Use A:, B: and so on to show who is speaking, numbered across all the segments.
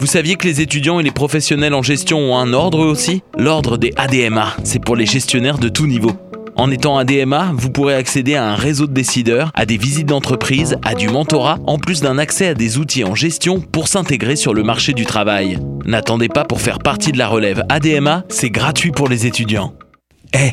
A: Vous saviez que les étudiants et les professionnels en gestion ont un ordre aussi? L'ordre des ADMA, c'est pour les gestionnaires de tout niveau. En étant ADMA, vous pourrez accéder à un réseau de décideurs, à des visites d'entreprise, à du mentorat, en plus d'un accès à des outils en gestion pour s'intégrer sur le marché du travail. N'attendez pas pour faire partie de la relève ADMA, c'est gratuit pour les étudiants. Eh,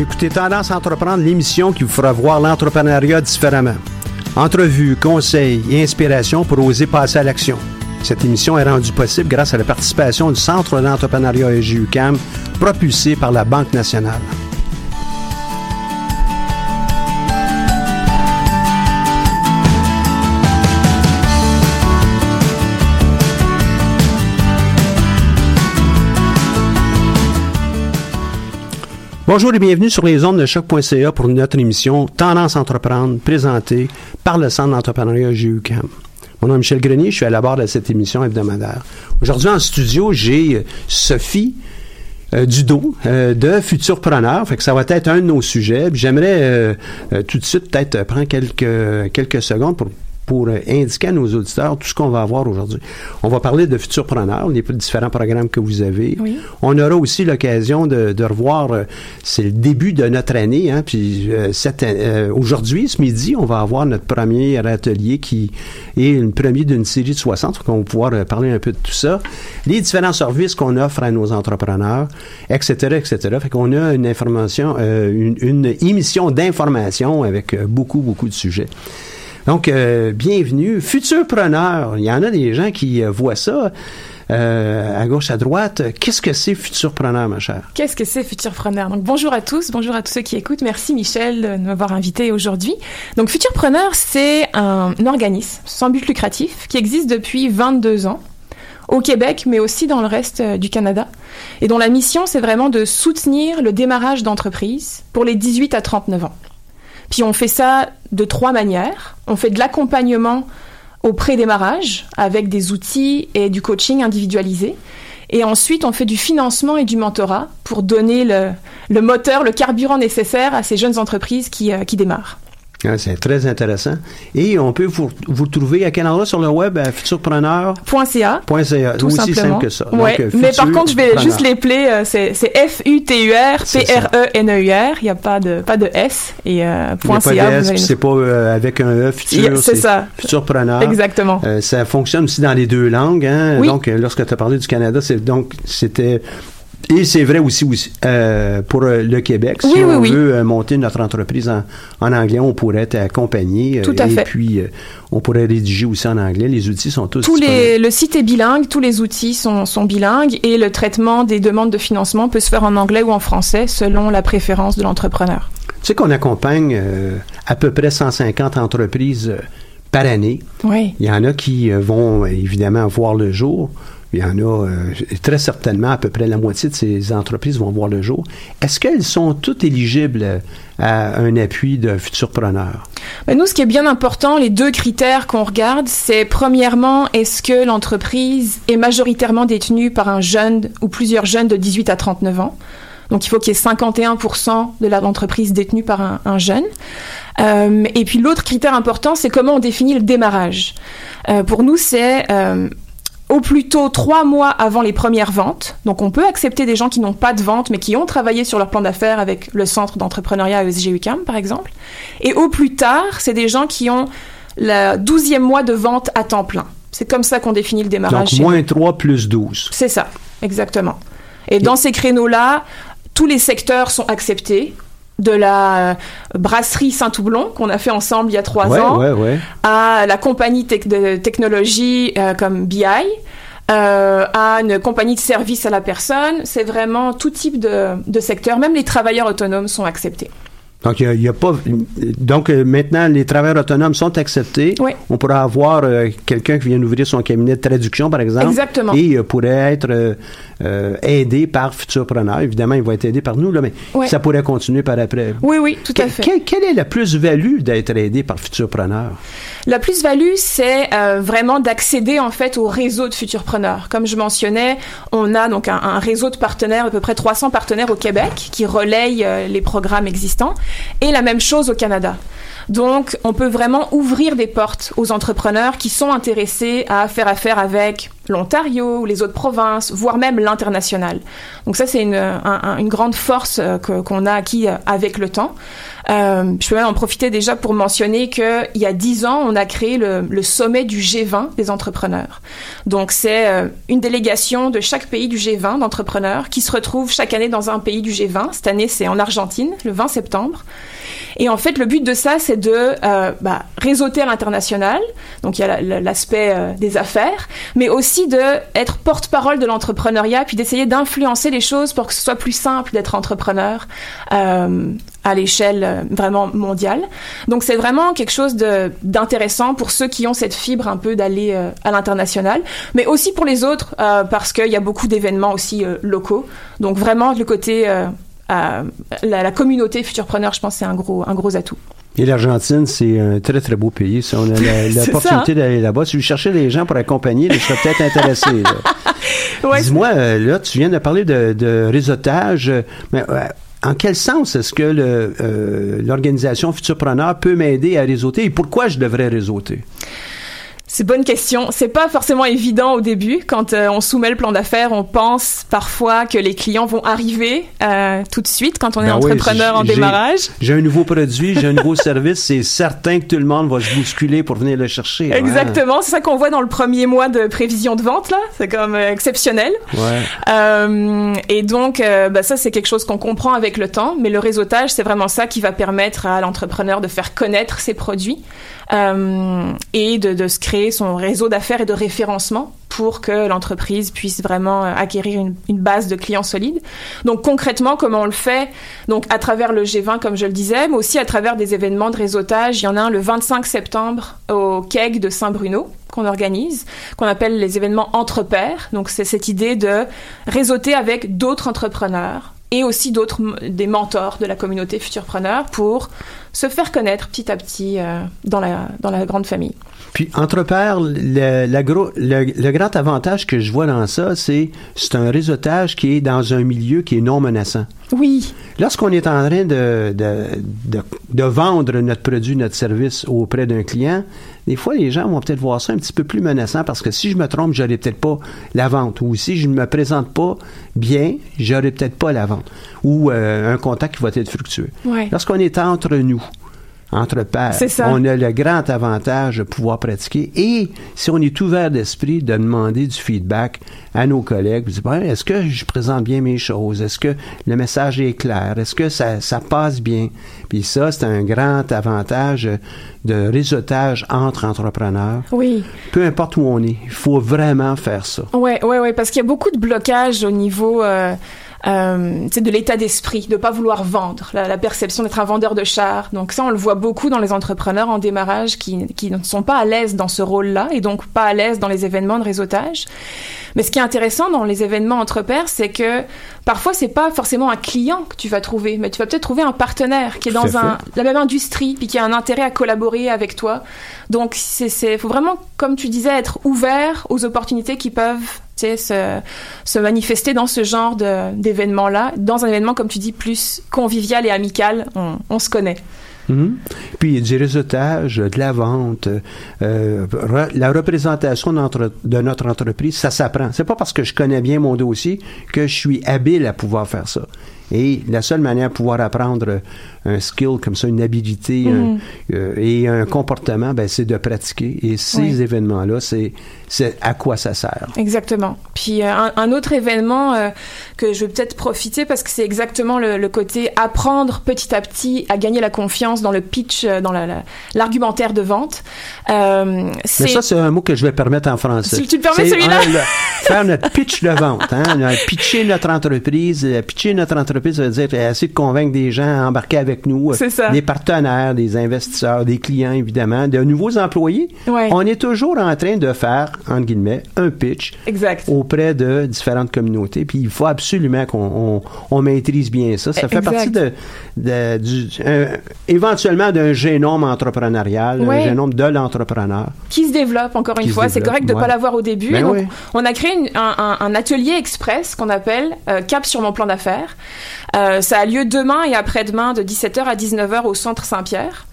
B: Écoutez Tendance entreprendre, l'émission qui vous fera voir l'entrepreneuriat différemment. Entrevues, conseils et inspiration pour oser passer à l'action. Cette émission est rendue possible grâce à la participation du Centre d'entrepreneuriat EGUCAM, propulsé par la Banque nationale. Bonjour et bienvenue sur les ondes de choc.ca pour notre émission Tendance entreprendre, présentée par le Centre d'entrepreneuriat GUCAM. Mon nom est Michel Grenier, je suis à la barre de cette émission hebdomadaire. Aujourd'hui en studio, j'ai euh, Sophie euh, Dudo euh, de Futurpreneur. Fait ça va être un de nos sujets. J'aimerais euh, tout de suite peut-être prendre quelques secondes pour pour indiquer à nos auditeurs tout ce qu'on va avoir aujourd'hui. On va parler de Futurpreneur, les différents programmes que vous avez.
C: Oui.
B: On aura aussi l'occasion de, de revoir, euh, c'est le début de notre année, hein, puis euh, euh, aujourd'hui, ce midi, on va avoir notre premier atelier qui est le premier d'une série de 60, donc on va pouvoir euh, parler un peu de tout ça, les différents services qu'on offre à nos entrepreneurs, etc., etc. Fait qu'on a une information, euh, une, une émission d'information avec beaucoup, beaucoup de sujets. Donc, euh, bienvenue. Futurpreneur, il y en a des gens qui euh, voient ça euh, à gauche, à droite. Qu'est-ce que c'est Futurpreneur, ma chère?
C: Qu'est-ce que c'est Futurpreneur Donc bonjour à tous, bonjour à tous ceux qui écoutent. Merci Michel de m'avoir invité aujourd'hui. Donc Futurpreneur, c'est un, un organisme sans but lucratif qui existe depuis 22 ans au Québec, mais aussi dans le reste du Canada, et dont la mission, c'est vraiment de soutenir le démarrage d'entreprises pour les 18 à 39 ans. Puis on fait ça de trois manières. On fait de l'accompagnement au pré-démarrage avec des outils et du coaching individualisé. Et ensuite, on fait du financement et du mentorat pour donner le, moteur, le carburant nécessaire à ces jeunes entreprises qui, euh, qui démarrent.
B: C'est très intéressant. Et on peut vous, vous trouver à quel endroit sur le web? À futurpreneur.ca.
C: .ca.
B: Tout aussi
C: simplement.
B: simple que ça.
C: Ouais,
B: Donc, euh,
C: mais par contre, je vais juste les euh, C'est F-U-T-U-R,
B: C'est ça.
C: P-R-E-N-E-U-R. Il n'y a pas de, pas de S. Et euh,
B: Il n'y a pas de S,
C: allez
B: c'est pas euh, avec un E, futur.
C: c'est ça.
B: Futurpreneur.
C: Exactement.
B: Euh, ça fonctionne aussi dans les deux langues. Hein?
C: Oui.
B: Donc, lorsque tu as parlé du Canada, c'est donc c'était et c'est vrai aussi, aussi, euh, pour euh, le Québec. Si
C: Oui,
B: on
C: oui.
B: veut euh, monter notre entreprise en, en anglais, on pourrait t'accompagner. euh,
C: Tout à
B: et
C: fait.
B: puis, euh, on pourrait rédiger aussi en anglais. Les outils sont tous
C: Tous les, le site est bilingue, tous les outils sont, sont bilingues et le traitement des demandes de financement peut se faire en anglais ou en français selon la préférence de l'entrepreneur.
B: Tu sais qu'on accompagne euh, à peu près 150 entreprises par année.
C: Oui.
B: Il y en a qui vont évidemment voir le jour. Il y en a euh, très certainement à peu près la moitié de ces entreprises vont voir le jour. Est-ce qu'elles sont toutes éligibles à un appui de futurpreneurs?
C: Ben nous, ce qui est bien important, les deux critères qu'on regarde, c'est premièrement, est-ce que l'entreprise est majoritairement détenue par un jeune ou plusieurs jeunes de 18 à 39 ans? Donc il faut qu'il y ait 51% de l'entreprise détenue par un, un jeune. Euh, et puis l'autre critère important, c'est comment on définit le démarrage. Euh, pour nous, c'est au plus tôt trois mois avant les premières ventes. Donc on peut accepter des gens qui n'ont pas de vente mais qui ont travaillé sur leur plan d'affaires avec le centre d'entrepreneuriat ESG UCAM par exemple. Et au plus tard, c'est des gens qui ont le douzième mois de vente à temps plein. C'est comme ça qu'on définit le démarrage.
B: Donc moins 3 plus 12.
C: C'est ça, exactement. Et dans ces créneaux-là, tous les secteurs sont acceptés de la brasserie Saint-Toublon qu'on a fait ensemble il y a trois
B: Ouais,
C: ans
B: ouais, ouais.
C: à la compagnie tec- de technologie euh, comme BI, euh, à une compagnie de service à la personne. C'est vraiment tout type de, de secteur. Même les travailleurs autonomes sont acceptés.
B: Donc, il y a, il y a pas. Donc, euh, maintenant, les travailleurs autonomes sont acceptés.
C: Oui.
B: On pourrait avoir euh, quelqu'un qui vient d'ouvrir son cabinet de traduction, par exemple.
C: Exactement.
B: Et euh, pourrait être euh, aidé par Futurpreneur. Évidemment, il va être aidé par nous, là, mais
C: Ouais.
B: ça pourrait continuer par après.
C: Oui, oui, tout à fait.
B: quelle, quelle est la plus-value d'être aidé par Futurpreneur?
C: La plus-value, c'est euh, vraiment d'accéder en fait au réseau de futurpreneurs. Comme je mentionnais, on a donc un, un réseau de partenaires, à peu près 300 partenaires au Québec qui relayent euh, les programmes existants, et la même chose au Canada. Donc, on peut vraiment ouvrir des portes aux entrepreneurs qui sont intéressés à faire affaire avec l'Ontario les autres provinces, voire même l'international. Donc ça, c'est une, un- un- une grande force euh, qu'on a acquis euh, avec le temps. Euh, je peux même en profiter déjà pour mentionner qu'il y a dix ans, on a créé le, le sommet du G20 des entrepreneurs. Donc c'est euh, une délégation de chaque pays du G20 d'entrepreneurs qui se retrouve chaque année dans un pays du G20. Cette année, c'est en Argentine, le 20 septembre. Et en fait, le but de ça, c'est de euh, bah, réseauter à l'international. Donc il y a la- la- l'aspect euh, des affaires, mais aussi de être porte-parole de l'entrepreneuriat, puis d'essayer d'influencer les choses pour que ce soit plus simple d'être entrepreneur euh, à l'échelle euh, vraiment mondiale. Donc c'est vraiment quelque chose d'intéressant pour ceux qui ont cette fibre un peu d'aller euh, à l'international, mais aussi pour les autres euh, parce qu'il y a beaucoup d'événements aussi euh, locaux. Donc vraiment le côté la, la communauté futurpreneur, je pense, c'est un gros un gros atout.
B: Et l'Argentine, c'est un très, très beau pays. Ça, on a l'opportunité
C: hein?
B: d'aller là-bas. Si vous cherchez des gens pour accompagner, je serais peut-être intéressé.
C: Ouais,
B: Dis-moi, là, tu viens de parler de, de réseautage, mais en quel sens est-ce que euh, l'organisation Futurpreneur peut m'aider à réseauter et pourquoi je devrais réseauter?
C: C'est bonne question. C'est pas forcément évident au début. Quand euh, on soumet le plan d'affaires, on pense parfois que les clients vont arriver euh, tout de suite quand on est
B: Ben oui,
C: entrepreneur en démarrage.
B: J'ai un nouveau produit, j'ai un nouveau service, c'est certain que tout le monde va se bousculer pour venir le chercher. ouais.
C: Exactement, c'est ça qu'on voit dans le premier mois de prévision de vente là. C'est comme euh, exceptionnel.
B: Ouais.
C: Euh, et donc, bah, ça, c'est quelque chose qu'on comprend avec le temps, mais le réseautage, c'est vraiment ça qui va permettre à l'entrepreneur de faire connaître ses produits et de, de se créer son réseau d'affaires et de référencement pour que l'entreprise puisse vraiment euh, acquérir une, base de clients solides. Donc concrètement, comment on le fait? Donc à travers le G20, comme je le disais, mais aussi à travers des événements de réseautage. Il y en a un le 25 septembre au KEG de Saint-Bruno qu'on organise, qu'on appelle les événements entre pairs. Donc c'est cette idée de réseauter avec d'autres entrepreneurs et aussi d'autres des mentors de la communauté futurpreneur pour se faire connaître petit à petit euh, dans la dans la grande famille.
B: Puis, entre pairs, le, la gros- le, le grand avantage que je vois dans ça, c'est c'est un réseautage qui est dans un milieu qui est non menaçant.
C: Oui,
B: Lorsqu'on est en train de, de, de, de vendre notre produit, notre service auprès d'un client, des fois, les gens vont peut-être voir ça un petit peu plus menaçant parce que si je me trompe, j'aurai peut-être pas la vente. Ou si je ne me présente pas bien, j'aurai peut-être pas la vente. Ou euh, un contact qui va être fructueux.
C: Ouais.
B: Lorsqu'on est entre nous, entre pairs,
C: C'est ça.
B: on a le grand avantage de pouvoir pratiquer et si on est ouvert d'esprit de demander du feedback à nos collègues, Ben, est-ce que je présente bien mes choses? Est-ce que le message est clair? Est-ce que ça, ça passe bien? Puis ça, c'est un grand avantage de réseautage entre entrepreneurs.
C: oui.
B: Peu importe où on est, il faut vraiment faire ça.
C: Ouais, ouais, ouais, parce qu'il y a beaucoup de blocages au niveau euh, euh, c'est de l'état d'esprit, de pas vouloir vendre, la, la perception d'être un vendeur de char. Donc ça, on le voit beaucoup dans les entrepreneurs en démarrage qui, qui ne sont pas à l'aise dans ce rôle-là et donc pas à l'aise dans les événements de réseautage. Mais ce qui est intéressant dans les événements entre pairs, c'est que parfois c'est pas forcément un client que tu vas trouver, mais tu vas peut-être trouver un partenaire qui est dans un, la même industrie puis qui a un intérêt à collaborer avec toi. Donc c'est faut vraiment comme tu disais être ouvert aux opportunités qui peuvent se, se manifester dans ce genre d'événement-là, dans un événement, comme tu dis, plus convivial et amical, on, on se connaît.
B: Mhm. Puis du réseautage, de la vente, euh, re- la représentation de notre entreprise, ça s'apprend. C'est pas parce que je connais bien mon dossier que je suis habile à pouvoir faire ça. Et la seule manière de pouvoir apprendre un skill comme ça, une habilité
C: Mhm.
B: un- euh, et un comportement, ben, c'est de pratiquer. Et ces
C: Oui.
B: événements-là, c'est c'est à quoi ça sert.
C: Exactement. Puis euh, un, un autre événement euh, que je vais peut-être profiter parce que c'est exactement le, le côté apprendre petit à petit à gagner la confiance dans le pitch, euh, dans la- la- l'argumentaire de vente. Euh,
B: Mais ça, c'est un mot que je vais permettre en français.
C: Si tu le permets, celui-là.
B: faire notre pitch de vente. Hein? Pitcher notre entreprise. Pitcher notre entreprise, ça veut dire essayer de convaincre des gens à embarquer avec nous.
C: C'est ça.
B: Des partenaires, des investisseurs, des clients, évidemment, de nouveaux employés.
C: Ouais.
B: On est toujours en train de faire, entre guillemets, un pitch
C: exact.
B: auprès de différentes communautés. Puis il faut absolument qu'on on, on maîtrise bien ça. Ça fait
C: Exact.
B: partie de, de- du, euh, éventuellement d'un génome entrepreneurial,
C: Ouais.
B: un génome de l'entrepreneur.
C: qui se développe encore une fois. C'est correct de ne
B: ouais.
C: pas l'avoir au début.
B: Ben
C: Donc,
B: oui.
C: On a créé une- un, un- un atelier express qu'on appelle euh, Cap sur mon plan d'affaires. Euh, ça a lieu demain et après-demain de 17h à 19h au Centre Saint-Pierre.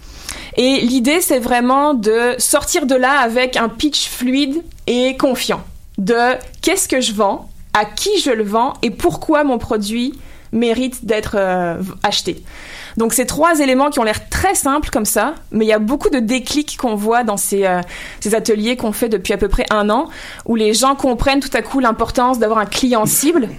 C: Et l'idée, c'est vraiment de sortir de là avec un pitch fluide et confiant. De qu'est-ce que je vends, à qui je le vends et pourquoi mon produit mérite d'être euh, acheté. Donc c'est trois éléments qui ont l'air très simples comme ça, mais il y a beaucoup de déclics qu'on voit dans ces, euh, ces ateliers qu'on fait depuis à peu près un an, où les gens comprennent tout à coup l'importance d'avoir un client cible.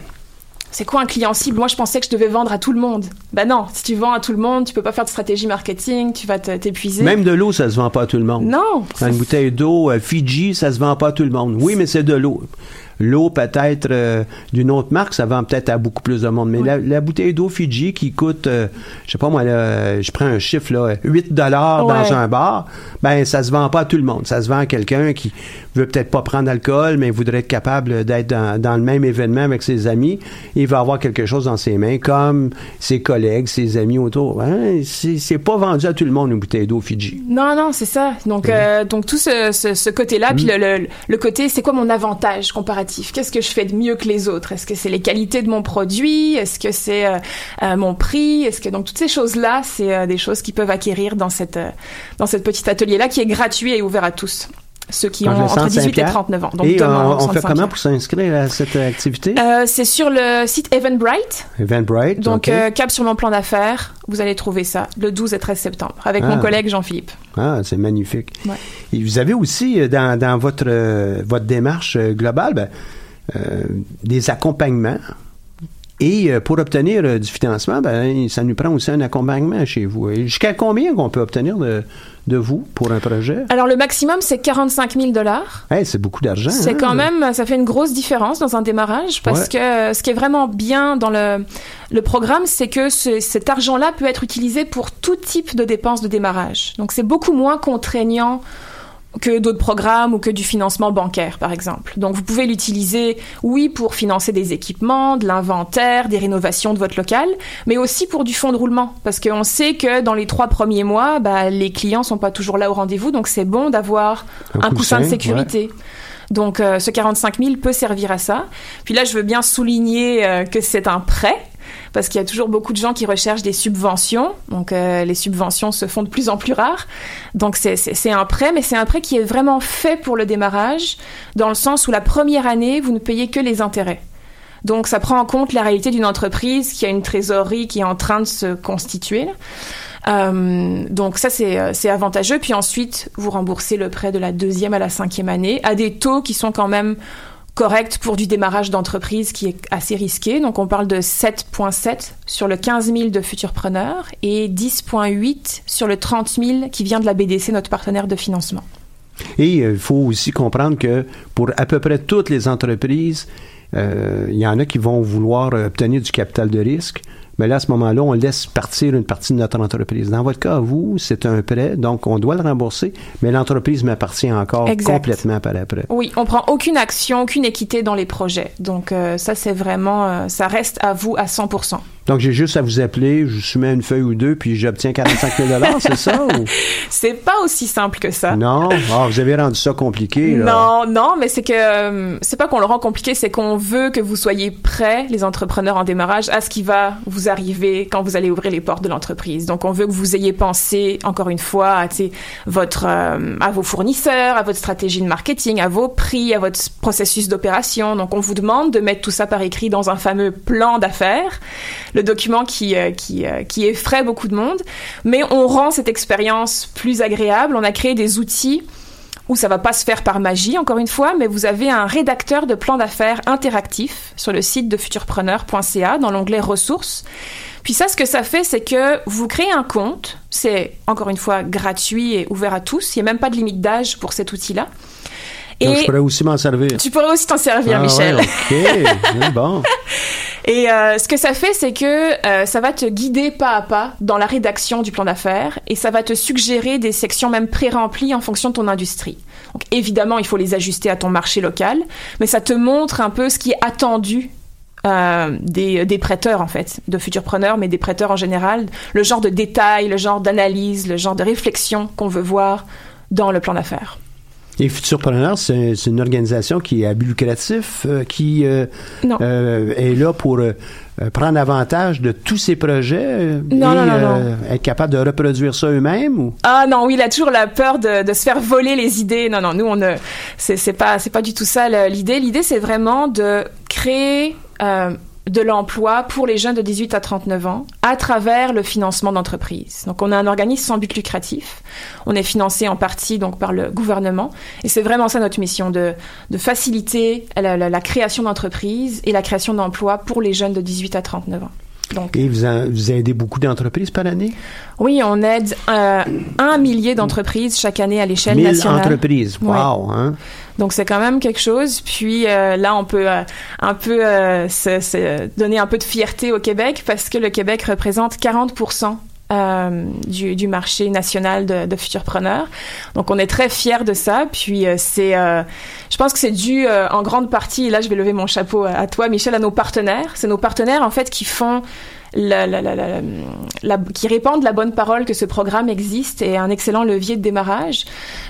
C: C'est quoi un client cible? Moi, je pensais que je devais vendre à tout le monde. Ben non, si tu vends à tout le monde, tu peux pas faire de stratégie marketing, tu vas t'épuiser.
B: Même de l'eau, ça se vend pas à tout le monde.
C: Non.
B: Une bouteille d'eau euh, Fiji, ça se vend pas à tout le monde. Oui, mais c'est de l'eau. L'eau peut-être euh, d'une autre marque, ça vend peut-être à beaucoup plus de monde. Mais la, la bouteille d'eau Fiji qui coûte, euh, je sais pas moi, là, je prends un chiffre là, 8 dollars
C: Ouais.
B: dans un bar, ben ça se vend pas à tout le monde. Ça se vend à quelqu'un qui veut peut-être pas prendre d'alcool, mais voudrait être capable d'être dans, dans le même événement avec ses amis. Il va avoir quelque chose dans ses mains, comme ses collègues, ses amis autour. Hein, c'est pas vendu à tout le monde une bouteille d'eau Fiji.
C: Non, non, c'est ça. Donc, euh, donc tout ce, ce, ce côté-là, puis le, le, le côté, c'est quoi mon avantage comparatif Qu'est-ce que je fais de mieux que les autres? Est-ce que c'est les qualités de mon produit? Est-ce que c'est euh, euh, mon prix? Est-ce que donc toutes ces choses-là, c'est euh, des choses qui peuvent acquérir dans cette euh, dans cette petite atelier-là qui est gratuit et ouvert à tous, ceux qui ont entre
B: centre
C: 18 et
B: Saint-Pierre.
C: 39 ans. Donc
B: Et
C: demain, au
B: on, fait comment pour s'inscrire à cette activité?
C: Euh, C'est sur le site Eventbrite.
B: Eventbrite.
C: Donc, euh, cap sur mon plan d'affaires, vous allez trouver ça le 12 et 13 septembre avec
B: Ah.
C: mon collègue Jean-Philippe.
B: Ah, c'est magnifique.
C: Ouais.
B: Et vous avez aussi euh, dans, dans votre, euh, votre démarche euh, globale ben, euh, des accompagnements. Et euh, pour obtenir euh, du financement, ben, ça nous prend aussi un accompagnement chez vous. Jusqu'à combien qu'on peut obtenir de, de vous pour un projet?
C: Alors, le maximum, c'est 45 000 dollars.
B: Hey, c'est beaucoup d'argent.
C: C'est
B: hein?
C: quand même, ça fait une grosse différence dans un démarrage parce
B: Ouais.
C: que euh, ce qui est vraiment bien dans le, le programme, c'est que ce- cet argent-là peut être utilisé pour tout type de dépenses de démarrage. Donc c'est beaucoup moins contraignant que d'autres programmes ou que du financement bancaire, par exemple. Donc vous pouvez l'utiliser, oui, pour financer des équipements, de l'inventaire, des rénovations de votre local, mais aussi pour du fonds de roulement, parce qu'on sait que dans les trois premiers mois, bah, les clients sont pas toujours là au rendez-vous, donc c'est bon d'avoir
B: Un
C: un, coussin de sécurité. Donc euh, ce 45 000 peut servir à ça. Puis là, je veux bien souligner euh, que c'est un prêt. Parce qu'il y a toujours beaucoup de gens qui recherchent des subventions. Donc, euh, les subventions se font de plus en plus rares. Donc, c'est- un prêt, mais c'est un prêt qui est vraiment fait pour le démarrage, dans le sens où la première année, vous ne payez que les intérêts. Donc, ça prend en compte la réalité d'une entreprise qui a une trésorerie qui est en train de se constituer. Euh, donc ça euh, c'est avantageux. Puis ensuite vous remboursez le prêt de la deuxième à la cinquième année à des taux qui sont quand même corrects pour du démarrage d'entreprise qui est assez risqué. Donc on parle de 7,7 sur le 15 000 de futurpreneurs et 10,8 sur le 30 000 qui vient de la BDC, notre partenaire de financement.
B: Et euh, il faut aussi comprendre que pour à peu près toutes les entreprises, euh, il y en a qui vont vouloir obtenir du capital de risque. Mais là, à ce moment-là, on laisse partir une partie de notre entreprise. Dans votre cas, vous, c'est un prêt, donc on doit le rembourser, mais l'entreprise m'appartient encore
C: Exact.
B: complètement par après.
C: Oui, on prend aucune action, aucune équité dans les projets. Donc euh, ça, c'est vraiment, euh, ça reste à vous à 100%.
B: Donc, j'ai juste à vous appeler, je soumets une feuille ou deux, puis j'obtiens 45 000 c'est ça? Ou?
C: C'est pas aussi simple que ça.
B: Non? Ah, vous avez rendu ça compliqué, là.
C: Non, non, mais c'est que euh, c'est pas qu'on le rend compliqué, c'est qu'on veut que vous soyez prêts, les entrepreneurs en démarrage, à ce qui va vous arriver quand vous allez ouvrir les portes de l'entreprise. Donc, on veut que vous ayez pensé, encore une fois, à, votre, euh, à vos fournisseurs, à votre stratégie de marketing, à vos prix, à votre processus d'opération. Donc, on vous demande de mettre tout ça par écrit dans un fameux plan d'affaires, le document qui, euh, qui, euh, qui effraie beaucoup de monde. Mais on rend cette expérience plus agréable. On a créé des outils où ça va pas se faire par magie, encore une fois, mais vous avez un rédacteur de plan d'affaires interactif sur le site de futurpreneur.ca dans l'onglet ressources. Puis ça, ce que ça fait, c'est que vous créez un compte. C'est encore une fois gratuit et ouvert à tous. Il n'y a même pas de limite d'âge pour cet outil-là.
B: Donc,
C: Et
B: je pourrais aussi m'en servir.
C: tu pourrais aussi t'en servir,
B: Ah,
C: Michel.
B: ouais, OK. Bon.
C: Et euh, ce que ça fait, c'est que euh, ça va te guider pas à pas dans la rédaction du plan d'affaires et ça va te suggérer des sections même pré-remplies en fonction de ton industrie. Donc évidemment, il faut les ajuster à ton marché local, mais ça te montre un peu ce qui est attendu euh, des, des prêteurs en fait, de futurs preneurs, mais des prêteurs en général, le genre de détails, le genre d'analyse, le genre de réflexion qu'on veut voir dans le plan d'affaires.
B: Et Futurpreneur, c'est une organisation qui est à but lucratif, euh, qui euh, euh, est là pour prendre avantage de tous ces projets
C: Non,
B: et
C: non, non,
B: être capable de reproduire ça eux-mêmes ou?
C: Ah non, oui, il a toujours la peur de, de se faire voler les idées. Non, non, nous on c'est pas, c'est pas du tout ça l'idée. L'idée c'est vraiment de créer euh, de l'emploi pour les jeunes de 18 à 39 ans à travers le financement d'entreprises. Donc on a un organisme sans but lucratif. On est financé en partie donc par le gouvernement et c'est vraiment ça notre mission de, de faciliter la, création d'entreprises et la création d'emplois pour les jeunes de 18 à 39 ans. Donc
B: et vous, aidez beaucoup d'entreprises par année?
C: oui, on aide euh, un millier d'entreprises chaque année à l'échelle
B: 1000
C: nationale.
B: entreprises.
C: Ouais.
B: Wow! Hein?
C: Donc c'est quand même quelque chose. Puis euh, là, on peut euh, un peu se, se donner un peu de fierté au Québec parce que le Québec représente 40 euh, du, du marché national de, de futurpreneurs. Donc on est très fiers de ça. Puis euh, c'est, euh, je pense que c'est dû euh, en grande partie. Et là, je vais lever mon chapeau à, à toi, Michel, à nos partenaires. C'est nos partenaires en fait qui font la, la, la, qui répandent la bonne parole que ce programme existe et un excellent levier de démarrage.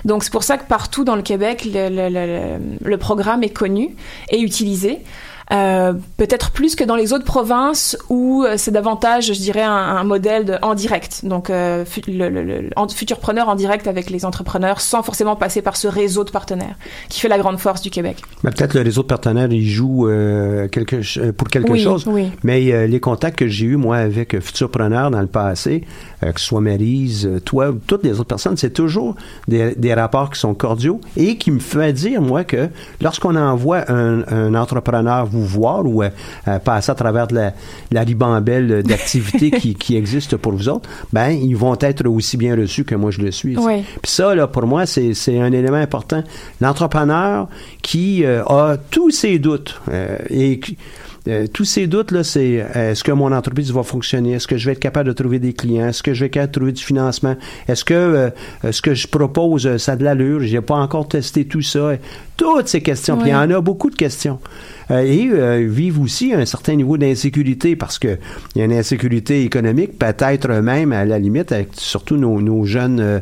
C: Donc c'est pour ça que partout dans le Québec, le- le- le- le programme est connu et utilisé. Euh, peut-être plus que dans les autres provinces où euh, c'est davantage, je dirais, un, un modèle de, en direct. Donc, euh, le, le, le- en- futurpreneur en direct avec les entrepreneurs sans forcément passer par ce réseau de partenaires qui fait la grande force du Québec.
B: Mais peut-être le réseau de partenaires, il joue euh, quelque, euh, pour quelque
C: oui,
B: chose.
C: oui.
B: Mais euh, les contacts que j'ai eus, moi, avec euh, Futurpreneur dans le passé, que ce soit Maryse, toi, ou toutes les autres personnes, c'est toujours des, des rapports qui sont cordiaux et qui me fait dire, moi, que lorsqu'on envoie un, un entrepreneur vous voir ou euh, euh, passer à travers de la, la ribambelle d'activités qui, qui existent pour vous autres, ben, ils vont être aussi bien reçus que moi je le suis.
C: Oui.
B: Puis ça, là, pour moi, c'est un élément important. L'entrepreneur qui euh, a tous ses doutes euh, et qui- euh, tous ces doutes là, c'est euh, est-ce que mon entreprise va fonctionner? Est-ce que je vais être capable de trouver des clients? Est-ce que je vais être capable de trouver du financement? Est-ce que euh, ce que je propose ça a de l'allure? J'ai pas encore testé tout ça. Toutes ces questions. Puis il y en a beaucoup de questions. Euh, et euh, vivent aussi un certain niveau d'insécurité parce que il y a une insécurité économique, peut-être même à la limite, avec surtout nos, nos jeunes euh,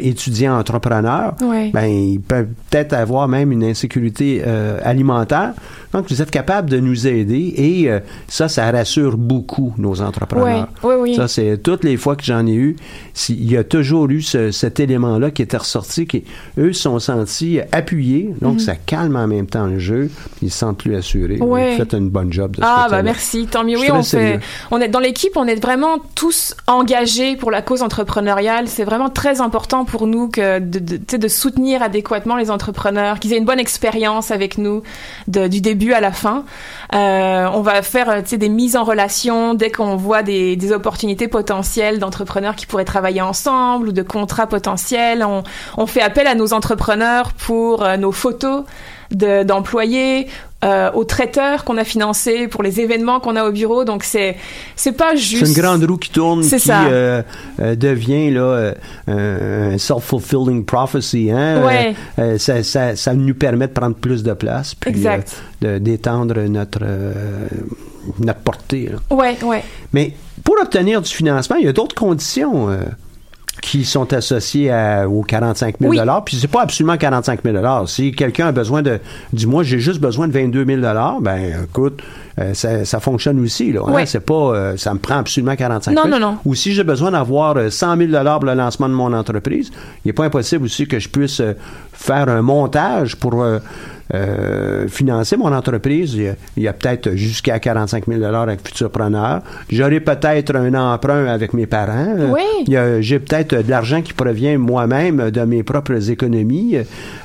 B: étudiants entrepreneurs.
C: Ouais.
B: Ben, ils peuvent peut-être avoir même une insécurité euh, alimentaire. Donc, vous êtes capable de nous aider et euh, ça, ça rassure beaucoup nos entrepreneurs.
C: Oui, oui, oui.
B: Ça, c'est toutes les fois que j'en ai eu, si- il y a toujours eu ce- cet élément-là qui était ressorti, qui eux se sont sentis appuyés, donc ça calme en même temps le jeu, puis ils se sentent plus assurés.
C: Ouais.
B: Vous faites une bonne job de ce
C: Ah bah merci, tant mieux. Oui, on fait, on est dans l'équipe, on est vraiment tous engagés pour la cause entrepreneuriale. C'est vraiment très important pour nous que de, de, de soutenir adéquatement les entrepreneurs, qu'ils aient une bonne expérience avec nous de- du début à la fin. Euh, on va faire euh, des mises en relation dès qu'on voit des, des opportunités potentielles d'entrepreneurs qui pourraient travailler ensemble ou de contrats potentiels. On, on fait appel à nos entrepreneurs pour euh, nos photos de- d'employés. euh, aux traiteurs qu'on a financés, pour les événements qu'on a au bureau. Donc c'est c'est pas juste.
B: C'est une grande roue qui tourne, qui
C: ça.
B: euh, euh, devient là un self-fulfilling prophecy. Hein?
C: Ouais.
B: Ça, ça, ça nous permet de prendre plus de place, puis d'étendre notre notre portée. là.
C: Ouais, ouais.
B: Mais pour obtenir du financement, il y a d'autres conditions qui sont associées à- aux 45 000
C: Oui.
B: Puis c'est pas absolument 45 000 Si quelqu'un a besoin de, du moi j'ai juste besoin de 22 000 ben écoute, euh, ça, ça fonctionne aussi là. hein. C'est pas, euh, ça me prend absolument 45
C: Non,
B: 000
C: non, non.
B: Ou si j'ai besoin d'avoir euh, 100 000 pour le lancement de mon entreprise, il n'est pas impossible aussi que je puisse euh, faire un montage pour euh, euh, financer mon entreprise. Il y a, peut-être jusqu'à 45 000 avec Futurpreneur. J'aurai peut-être un emprunt avec mes parents. Euh,
C: Oui.
B: J'ai peut-être de l'argent qui provient moi-même de mes propres économies,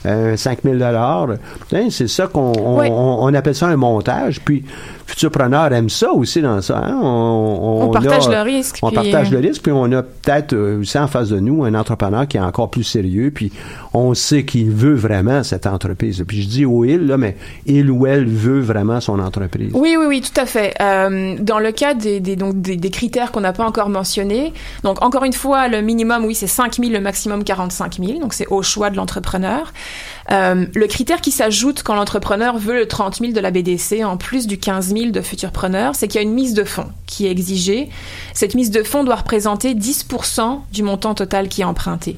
B: euh, 5 000 Hein, C'est ça qu'on on,
C: Oui.
B: on- on appelle ça un montage. Puis Futurpreneur aime ça aussi dans ça. hein. On,
C: On partage
B: a-
C: le risque,
B: On
C: puis,
B: partage
C: euh,
B: le risque, puis on a peut-être euh, aussi en face de nous un entrepreneur qui est encore plus sérieux, puis on sait qu'il veut vraiment cette entreprise. Puis je dis il, mais il ou elle veut vraiment son entreprise.
C: Oui, oui, oui, tout à fait. Euh, dans le cas des, donc, des critères qu'on n'a pas encore mentionnés, donc encore une fois, le minimum, oui, c'est 5 000, le maximum 45 000, donc c'est au choix de l'entrepreneur. Euh, le critère qui s'ajoute quand l'entrepreneur veut le 30 000 de la BDC, en plus du 15 000 de futurpreneur, c'est qu'il y a une mise de fonds qui est exigée. Cette mise de fonds doit représenter 10% du montant total qui est emprunté.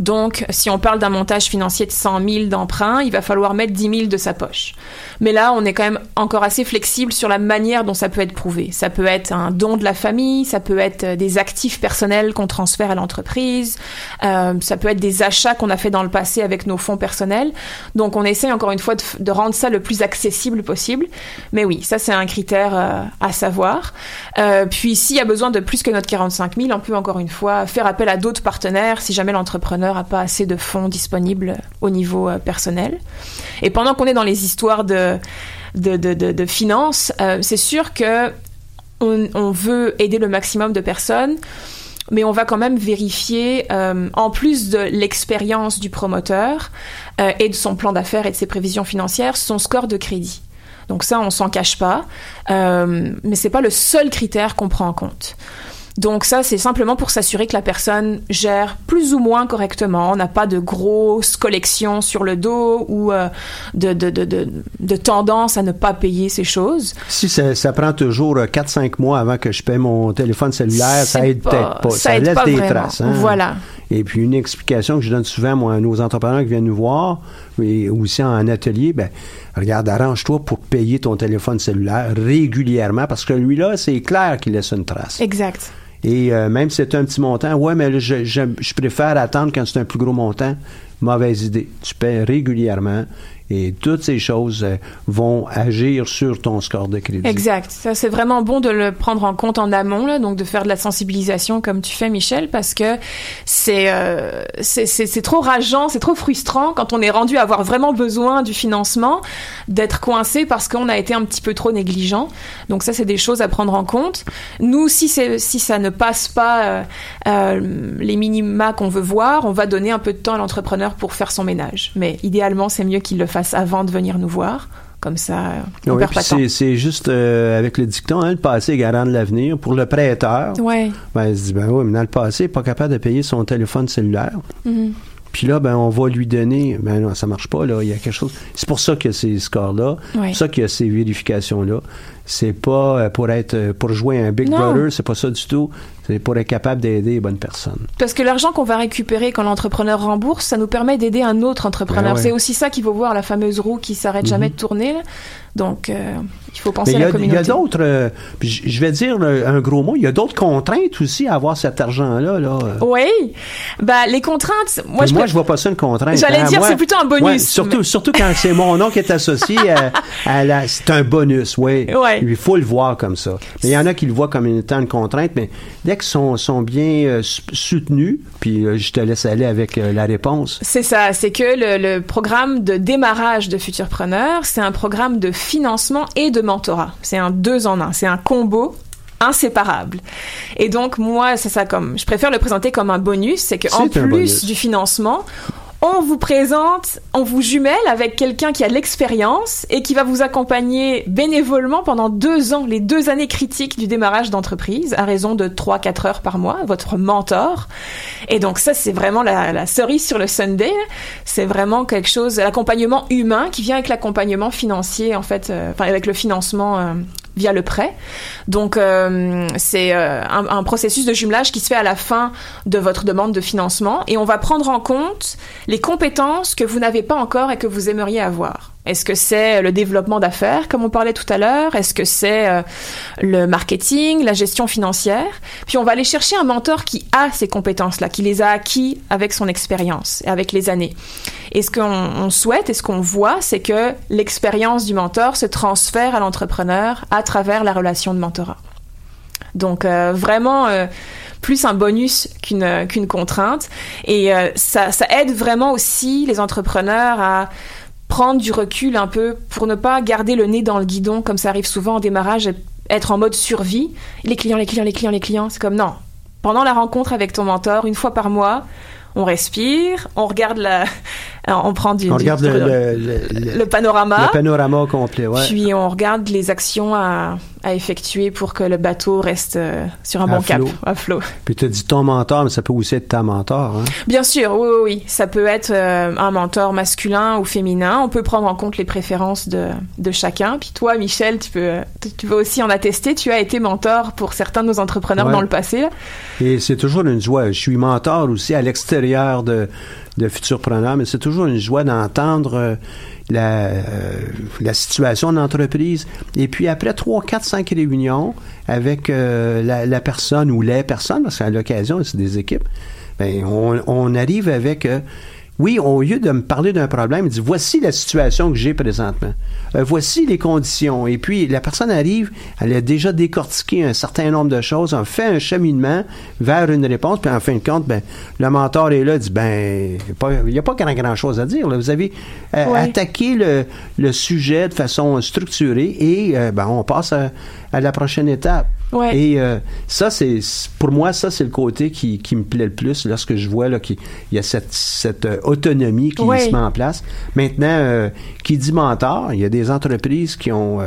C: Donc, si on parle d'un montage financier de 100 000 d'emprunt, il va falloir mettre 10 000 de sa poche. Mais là, on est quand même encore assez flexible sur la manière dont ça peut être prouvé. Ça peut être un don de la famille, ça peut être euh, des actifs personnels qu'on transfère à l'entreprise, euh, ça peut être des achats qu'on a fait dans le passé avec nos fonds personnels. Donc, on essaie encore une fois de, rendre ça le plus accessible possible. Mais oui, ça, c'est un critère euh, à savoir. Puis, s'il y a besoin de plus que notre 45 000, on peut encore une fois faire appel à d'autres partenaires si jamais l'entrepreneur n'a pas assez de fonds disponibles au niveau euh, personnel. Et pendant qu'on est dans les histoires de, de, de, finances, euh, c'est sûr que on, veut aider le maximum de personnes, mais on va quand même vérifier, euh, en plus de l'expérience du promoteur et de son plan d'affaires et de ses prévisions financières, son score de crédit. Donc ça, on s'en cache pas, euh, mais c'est pas le seul critère qu'on prend en compte. Donc ça, c'est simplement pour s'assurer que la personne gère plus ou moins correctement, n'a pas de grosses collections sur le dos ou euh, de, de, de, de, tendance à ne pas payer ces choses.
B: Si ça, ça prend toujours 4-5 mois avant que je paie mon téléphone cellulaire, ça aide peut-être pas.
C: ça aide
B: laisse
C: pas
B: des
C: vraiment.
B: traces. hein.
C: Voilà.
B: Et puis une explication que je donne souvent moi, à nos entrepreneurs qui viennent nous voir, et aussi en atelier, ben regarde, arrange-toi pour payer ton téléphone cellulaire régulièrement, parce que lui-là, c'est clair qu'il laisse une trace.
C: Exact.
B: Et euh, même si c'est un petit montant, ouais, mais là, je, je, je préfère attendre quand c'est un plus gros montant. Mauvaise idée. Tu paies régulièrement et toutes ces choses euh, vont agir sur ton score de crédit.
C: Exact. Ça, c'est vraiment bon de le prendre en compte en amont, donc de faire de la sensibilisation comme tu fais, Michel, parce que c'est euh, trop rageant, c'est trop frustrant quand on est rendu à avoir vraiment besoin du financement, d'être coincé parce qu'on a été un petit peu trop négligent. Donc ça, c'est des choses à prendre en compte. Nous, si, si ça ne passe pas euh, euh, les minima qu'on veut voir, on va donner un peu de temps à l'entrepreneur pour faire son ménage. Mais idéalement, c'est mieux qu'il le fasse avant de venir nous voir. Comme ça, on
B: Oui,
C: perd pas
B: c'est, c'est juste euh, avec le dicton, hein, le passé est garant de l'avenir. Pour le prêteur,
C: Ouais.
B: ben, il se dit, ben oui, mais dans le passé, il n'est pas capable de payer son téléphone cellulaire.
C: Mhm.
B: Puis là, ben, on va lui donner, ben non, ça marche pas, là, il y a quelque chose. C'est pour ça qu'il y a ces scores-là, c'est pour ça qu'il y a ces vérifications-là. C'est pas euh, pour être, euh, pour jouer un Big
C: Non.
B: Brother, c'est pas ça du tout. C'est pour être capable d'aider les bonnes personnes.
C: Parce que l'argent qu'on va récupérer quand l'entrepreneur rembourse, ça nous permet d'aider un autre entrepreneur.
B: Ben ouais. Mhm.
C: C'est aussi ça qu'il faut voir, la fameuse roue qui s'arrête jamais de tourner. là. Donc, euh, il faut penser
B: Mais
C: à la
B: a, il y
C: communauté.
B: a d'autres, euh, je vais dire un gros mot, il y a d'autres contraintes aussi à avoir cet argent-là. Là.
C: Oui. Bah, les contraintes, moi,
B: Mais
C: je,
B: moi,
C: peux-
B: je vois pas ça une contrainte.
C: J'allais
B: hein.
C: dire, c'est plutôt un bonus.
B: Ouais, surtout, surtout quand c'est mon nom qui est associé à, à la. C'est un bonus, oui.
C: Ouais.
B: Il faut le voir comme ça. Mais il y en a qui le voient comme étant une contrainte, mais dès sont, sont bien euh, soutenus, puis euh, je te laisse aller avec euh, la réponse.
C: C'est ça, c'est que le, le programme de démarrage de Futurpreneur, c'est un programme de financement et de mentorat. C'est un deux en un, c'est un combo inséparable. Et donc moi, c'est ça comme je préfère le présenter comme un bonus, c'est que en plus
B: bonus.
C: du financement, on vous présente, on vous jumelle avec quelqu'un qui a de l'expérience et qui va vous accompagner bénévolement pendant deux ans, les deux années critiques du démarrage d'entreprise, à raison de 3-4 heures par mois, votre mentor. Et donc ça, c'est vraiment la, cerise sur le Sunday. C'est vraiment quelque chose, l'accompagnement humain qui vient avec l'accompagnement financier, en fait, euh, enfin avec le financement euh, via le prêt. Donc euh, c'est euh, un, un, processus de jumelage qui se fait à la fin de votre demande de financement et on va prendre en compte les compétences que vous n'avez pas encore et que vous aimeriez avoir. Est-ce que c'est le développement d'affaires, comme on parlait tout à l'heure? Est-ce que c'est euh, le marketing, la gestion financière? Puis on va aller chercher un mentor qui a ces compétences-là, qui les a acquis avec son expérience et avec les années. Et ce qu'on souhaite et ce qu'on voit, c'est que l'expérience du mentor se transfère à l'entrepreneur à travers la relation de mentorat. Donc euh, vraiment euh, plus un bonus qu'une contrainte. Et ça aide vraiment aussi les entrepreneurs à prendre du recul un peu pour ne pas garder le nez dans le guidon comme ça arrive souvent en démarrage, être en mode survie. Les clients, les clients, les clients, les clients, c'est comme non. Pendant la rencontre avec ton mentor, une fois par mois, on respire, on regarde la, on prend du,
B: on regarde le,
C: le, panorama,
B: le panorama complet, ouais.
C: Puis on regarde les actions à, à effectuer pour que le bateau reste euh, sur un bon cap, à flot.
B: Puis tu dit ton mentor, mais ça peut aussi être ta mentor. Hein?
C: Bien sûr, oui, oui, oui. Ça peut être euh, un mentor masculin ou féminin. On peut prendre en compte les préférences de, de chacun. Puis toi, Michel, tu peux, tu peux aussi en attester. Tu as été mentor pour certains de nos entrepreneurs dans le passé.
B: Et c'est toujours une joie. Je suis mentor aussi à l'extérieur de, de futurs preneurs, mais c'est toujours une joie d'entendre euh, la, euh, la situation de l'entreprise. Et puis après trois, quatre, cinq réunions avec euh, la, la, personne ou les personnes, parce qu'à l'occasion, c'est des équipes, ben, on, on arrive avec oui, au lieu de me parler d'un problème, il dit voici la situation que j'ai présentement. Euh, voici les conditions. Et puis la personne arrive, elle a déjà décortiqué un certain nombre de choses, on fait un cheminement vers une réponse, puis en fin de compte, ben, le mentor est là, dit ben, il n'y a pas grand, grand chose à dire. Vous avez euh, attaqué le, le, sujet de façon structurée et euh, ben, on passe à, à la prochaine étape. Et euh, ça, c'est pour moi, ça, c'est le côté qui, qui, me plaît le plus lorsque je vois là, qu'il y a cette, cette euh, autonomie qui se met en place. Maintenant, euh, qui dit mentor, il y a des entreprises qui ont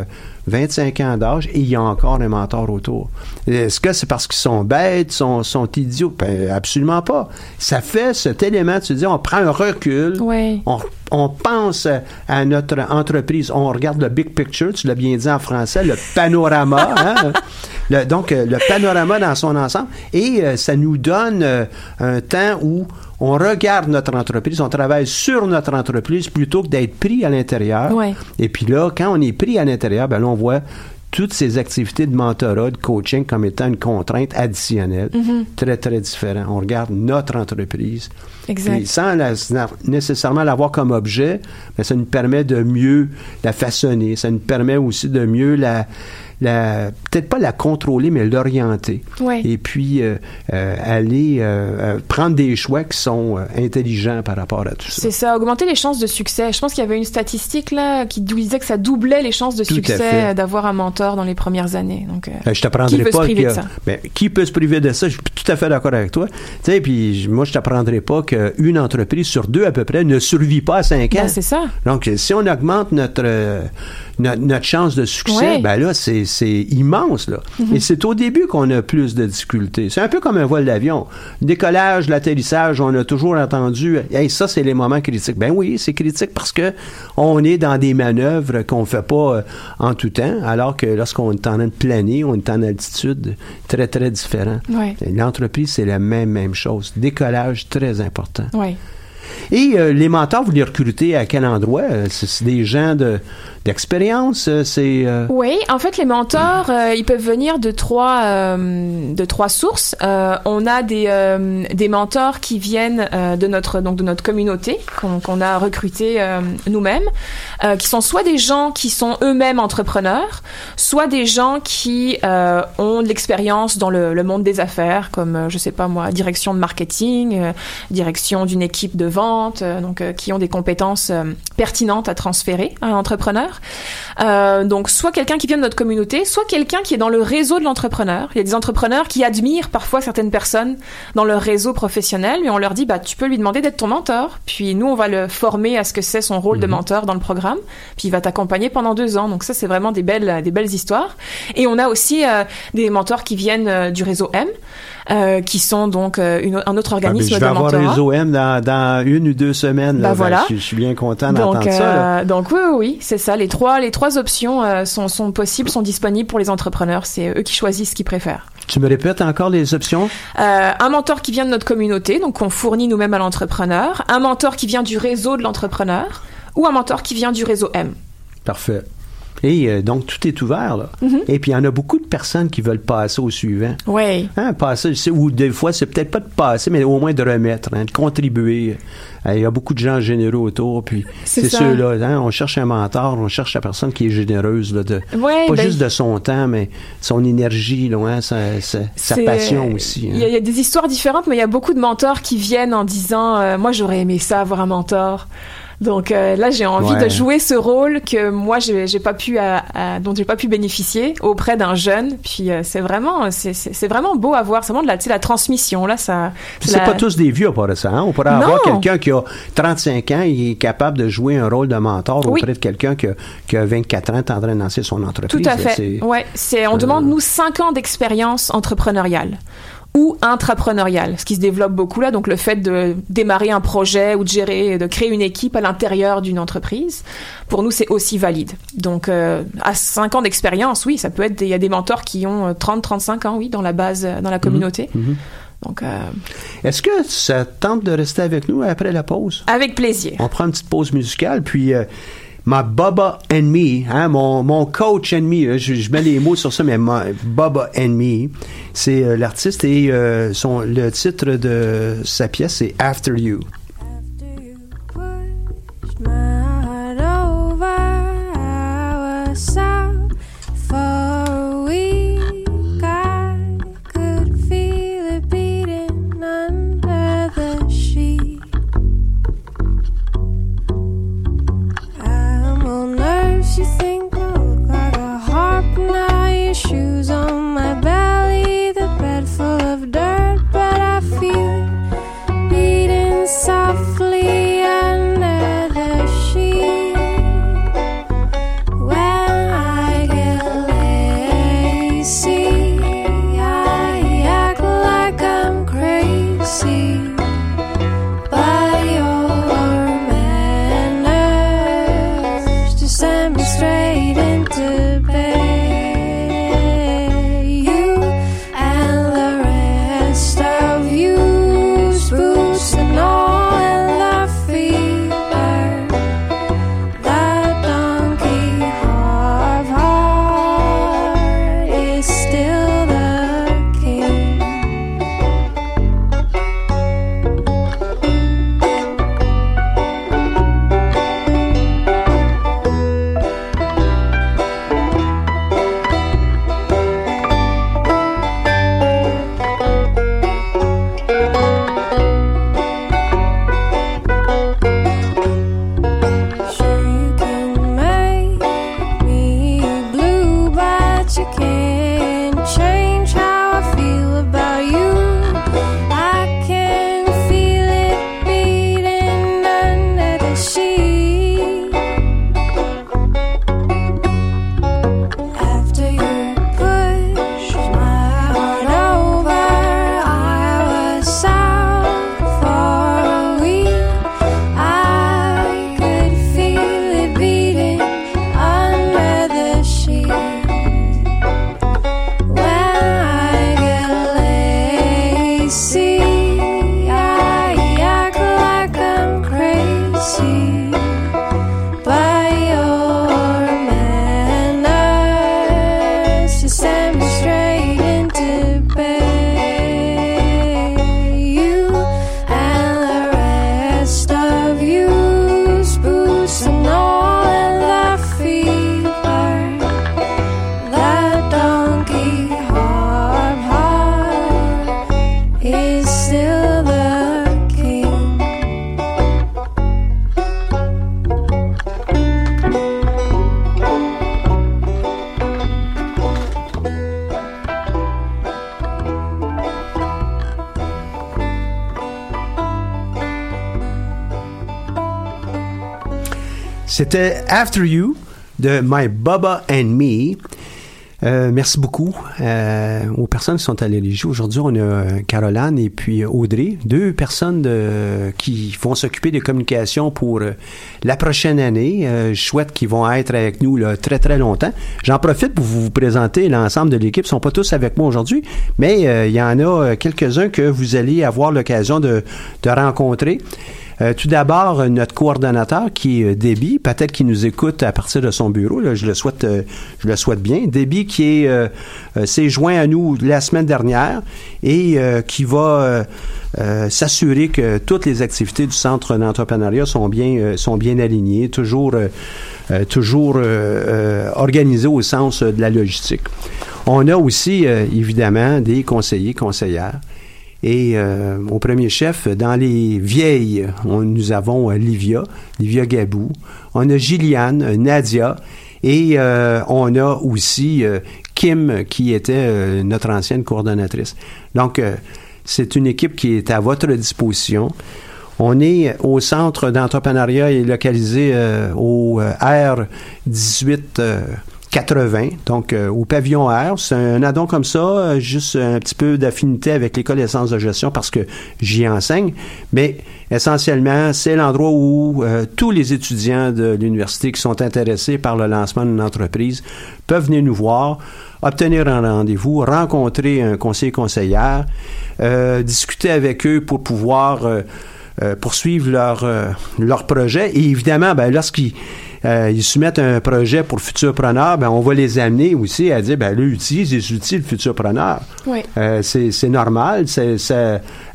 B: 25 ans d'âge et il y a encore un mentor autour. Est-ce que c'est parce qu'ils sont bêtes, sont, sont idiots? Ben, absolument pas. Ça fait cet élément, tu dis, on prend un recul, on, on, pense à notre entreprise, on regarde le big picture, tu l'as bien dit en français, le panorama, hein? le, donc le panorama dans son ensemble, et euh, ça nous donne euh, un temps où on regarde notre entreprise, on travaille sur notre entreprise plutôt que d'être pris à l'intérieur. Et puis là, quand on est pris à l'intérieur, ben là, on voit toutes ces activités de mentorat, de coaching comme étant une contrainte additionnelle, mm-hmm. très, très différent. On regarde notre entreprise. Exact. sans nécessairement l'avoir comme objet, mais ça nous permet de mieux la façonner. Ça nous permet aussi de mieux la, peut-être pas la contrôler, mais l'orienter. Et puis euh, euh, aller euh, prendre des choix qui sont intelligents par rapport à tout ça.
C: C'est ça, augmenter les chances de succès. Je pense qu'il y avait une statistique là qui disait que ça doublait les chances de succès d'avoir un mentor dans les premières années. Donc,
B: je t'apprendrai pas se priver de ça? Ben, qui peut se priver de ça? Je suis tout à fait d'accord avec toi. Tu sais, puis moi je t'apprendrai pas qu'une entreprise sur deux à peu près ne survit pas à cinq ben, ans.
C: c'est ça.
B: Donc si on augmente notre notre, chance de succès, ben là, c'est, immense. Là. Mhm. Et c'est au début qu'on a plus de difficultés. C'est un peu comme un vol d'avion. Décollage, l'atterrissage, on a toujours entendu hey, ça, c'est les moments critiques. Ben oui, c'est critique parce que on est dans des manœuvres qu'on ne fait pas euh, en tout temps, alors que lorsqu'on est en train de planer, on est en altitude, très, très différent. L'entreprise, c'est la même, même chose. Décollage très important. Et euh, les mentors, vous les recrutez à quel endroit? Euh, c'est des gens de, d'expérience euh, C'est euh,
C: oui, en fait, les mentors, euh, ils peuvent venir de trois de trois sources. on a des des mentors qui viennent de notre donc de notre communauté qu'on a recruté nous-mêmes, qui sont soit des gens qui sont eux-mêmes entrepreneurs, soit des gens qui ont de l'expérience dans le, le, monde des affaires, comme je sais pas moi, direction de marketing, direction d'une équipe de vente, donc qui ont des compétences pertinentes à transférer à un entrepreneur. Donc soit quelqu'un qui vient de notre communauté, soit quelqu'un qui est dans le réseau de l'entrepreneur. Il y a des entrepreneurs qui admirent parfois certaines personnes dans leur réseau professionnel, mais on leur dit bah tu peux lui demander d'être ton mentor. Puis nous on va le former à ce que c'est son rôle de mhm. mentor dans le programme. Puis il va t'accompagner pendant deux ans. Donc ça c'est vraiment des belles des belles histoires. Et on a aussi des mentors qui viennent du réseau M. Euh, qui sont donc euh, une, un autre organisme
B: ah, ben, je vais avoir les OM dans, dans, une ou deux semaines.
C: Là, ben, voilà.
B: je, suis bien content d'entendre ça.
C: Euh, donc oui, oui, c'est ça. Les trois, les trois options sont, sont possibles, sont disponibles pour les entrepreneurs. C'est eux qui choisissent ce qu'ils préfèrent.
B: Tu me répètes encore les options?
C: Un mentor qui vient de notre communauté, donc qu'on fournit nous-mêmes à l'entrepreneur. Un mentor qui vient du réseau de l'entrepreneur ou un mentor qui vient du réseau M.
B: Parfait. Et euh, donc, tout est ouvert, là. Mm-hmm. Et puis, il y en a beaucoup de personnes qui veulent passer au suivant.
C: Oui.
B: Hein, passer, ou des fois, c'est peut-être pas de passer, mais au moins de remettre, hein, de contribuer. Euh, il y a beaucoup de gens généreux autour, puis c'est ceux-là. Hein, on cherche un mentor, on cherche la personne qui est généreuse, là, de, pas ben juste de son temps, mais son énergie, là, sa, sa, passion aussi.
C: Il y, a des histoires différentes, mais il y a beaucoup de mentors qui viennent en disant euh, Moi, j'aurais aimé ça, avoir un mentor. Donc euh, là, j'ai envie de jouer ce rôle que moi, j'ai pas pu, à, dont j'ai pas pu bénéficier auprès d'un jeune. Puis euh, c'est vraiment, c'est vraiment beau à voir. C'est vraiment de la, la transmission là. Ça.
B: C'est pas tous des vieux pour ça. Hein? On pourrait avoir quelqu'un qui a 35 ans, il est capable de jouer un rôle de mentor auprès de quelqu'un qui, qui, a 24 ans, est en train de lancer son entreprise.
C: Tout à fait. Ouais, c'est. On demande nous 5 ans d'expérience entrepreneuriale ou intrapreneurial, ce qui se développe beaucoup là, donc le fait de démarrer un projet ou de gérer, de créer une équipe à l'intérieur d'une entreprise, pour nous c'est aussi valide. Donc euh, à 5 ans d'expérience, oui, ça peut être, il y a des mentors qui ont 30-35 ans, oui, dans la base, dans la mhm. communauté. Mhm. Donc, euh,
B: Est-ce que ça tente de rester avec nous après la pause?
C: Avec plaisir.
B: On prend une petite pause musicale, puis euh, ma Baba and Me, hein, mon, mon coach and me, je, mets les mots sur ça, mais ma Baba and Me, c'est euh, l'artiste et euh, son, le titre de sa pièce, c'est After You. C'était After You de My Bubba and Me. Euh, merci beaucoup euh, aux personnes qui sont allées les jouer. Aujourd'hui, on a Caroline et puis Audrey, deux personnes qui vont s'occuper des communications pour euh, la prochaine année. Euh, je souhaite qu'ils vont être avec nous là, très très longtemps. J'en profite pour vous présenter l'ensemble de l'équipe. Ils sont pas tous avec moi aujourd'hui, mais euh, il y en a quelques-uns que vous allez avoir l'occasion de rencontrer. Euh, tout d'abord, notre coordonnateur qui est euh, Déby, peut-être qu'il nous écoute à partir de son bureau. Là, je le souhaite, euh, je le souhaite bien. Déby qui est euh, s'est joint à nous la semaine dernière et qui va s'assurer que toutes les activités du centre d'entrepreneuriat sont bien sont bien alignées, toujours toujours organisées au sens de la logistique. On a aussi évidemment des conseillers conseillères. Et euh, au premier chef, dans les vieilles, nous avons euh, Livia, Livia Gabou. On a Gilliane, euh, Nadia. Et euh, on a aussi euh, Kim, qui était notre ancienne coordonnatrice. Donc, c'est une équipe qui est à votre disposition. On est au centre d'entrepreneuriat et localisé au euh, R18 euh, 80, donc euh, au pavillon R. C'est un addon comme ça, euh, juste un petit peu d'affinité avec l'école des sciences de gestion parce que j'y enseigne, mais essentiellement, c'est l'endroit où euh, tous les étudiants de l'université qui sont intéressés par le lancement d'une entreprise peuvent venir nous voir, obtenir un rendez-vous, rencontrer un conseiller conseillère, euh, discuter avec eux pour pouvoir euh, poursuivre leur, leur projet. Et évidemment, ben, lorsqu'ils euh, ils soumettent un projet pour futurpreneur, ben, on va les amener aussi à dire, ben, là, utilise les outils de futurpreneur.
C: Oui.
B: Euh, c'est normal.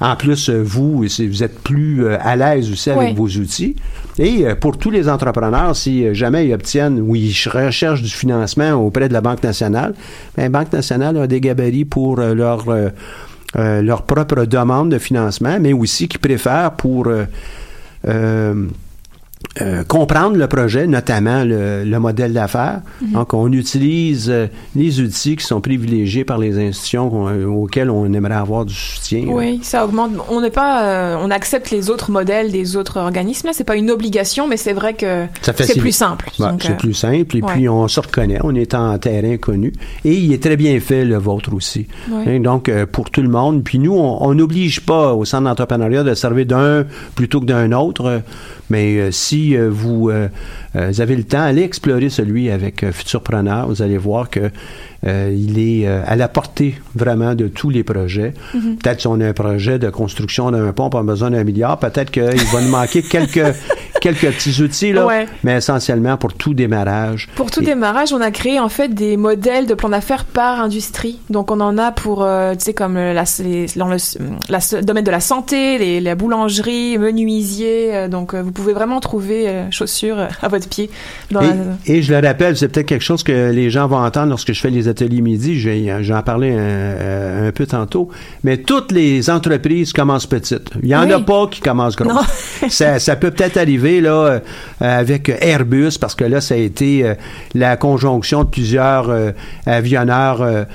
B: En plus, vous, vous êtes plus euh, à l'aise aussi avec
C: Oui.
B: vos outils. Et pour tous les entrepreneurs, si jamais ils obtiennent ou ils ch- recherchent du financement auprès de la Banque nationale, ben, la Banque nationale a des gabarits pour leur, euh, leur propre demande de financement, mais aussi qui préfèrent pour euh, euh, comprendre le projet, notamment le, le modèle d'affaires. Donc, on utilise euh, les outils qui sont privilégiés par les institutions euh, auxquelles on aimerait avoir du soutien.
C: Oui, ça augmente. On n'est pas, euh, on accepte les autres modèles des autres organismes. C'est pas une obligation, mais c'est vrai que c'est plus simple.
B: C'est plus simple et
C: ouais.
B: puis on se reconnaît, on est en terrain connu et il est très bien fait le vôtre aussi.
C: Ouais.
B: Hein, donc pour tout le monde, puis nous on n'oblige pas au centre d'entrepreneuriat de servir d'un plutôt que d'un autre, mais euh, si euh, vous, euh, vous avez le temps, allez explorer celui avec Futurpreneur, vous allez voir que euh, il est euh, à la portée vraiment de tous les projets.
C: Mm-hmm.
B: Peut-être si on a un projet de construction d'un pont, pas besoin d'un milliard, peut-être qu'il va nous manquer quelques quelques petits outils là,
C: Ouais.
B: mais essentiellement pour tout démarrage.
C: Pour tout
B: Et-
C: démarrage, on a créé en fait des modèles de plan d'affaires par industrie. Donc on en a pour, euh, tu sais, comme la, les- dans le la- domaine de la santé, les, la boulangerie, menuisier. euh, donc euh, vous pouvez vraiment trouver euh, chaussures à votre pied. Dans
B: Et,
C: la-
B: et je le rappelle, c'est peut-être quelque chose que les gens vont entendre lorsque je fais les ateliers midi. J'en parlais un, un peu tantôt. Mais toutes les entreprises commencent petites. Il n'y en a pas qui commencent grosses.
C: Non.
B: ça, ça peut peut-être arriver là euh, avec Airbus parce que là, ça a été euh, la conjonction de plusieurs euh, avionneurs.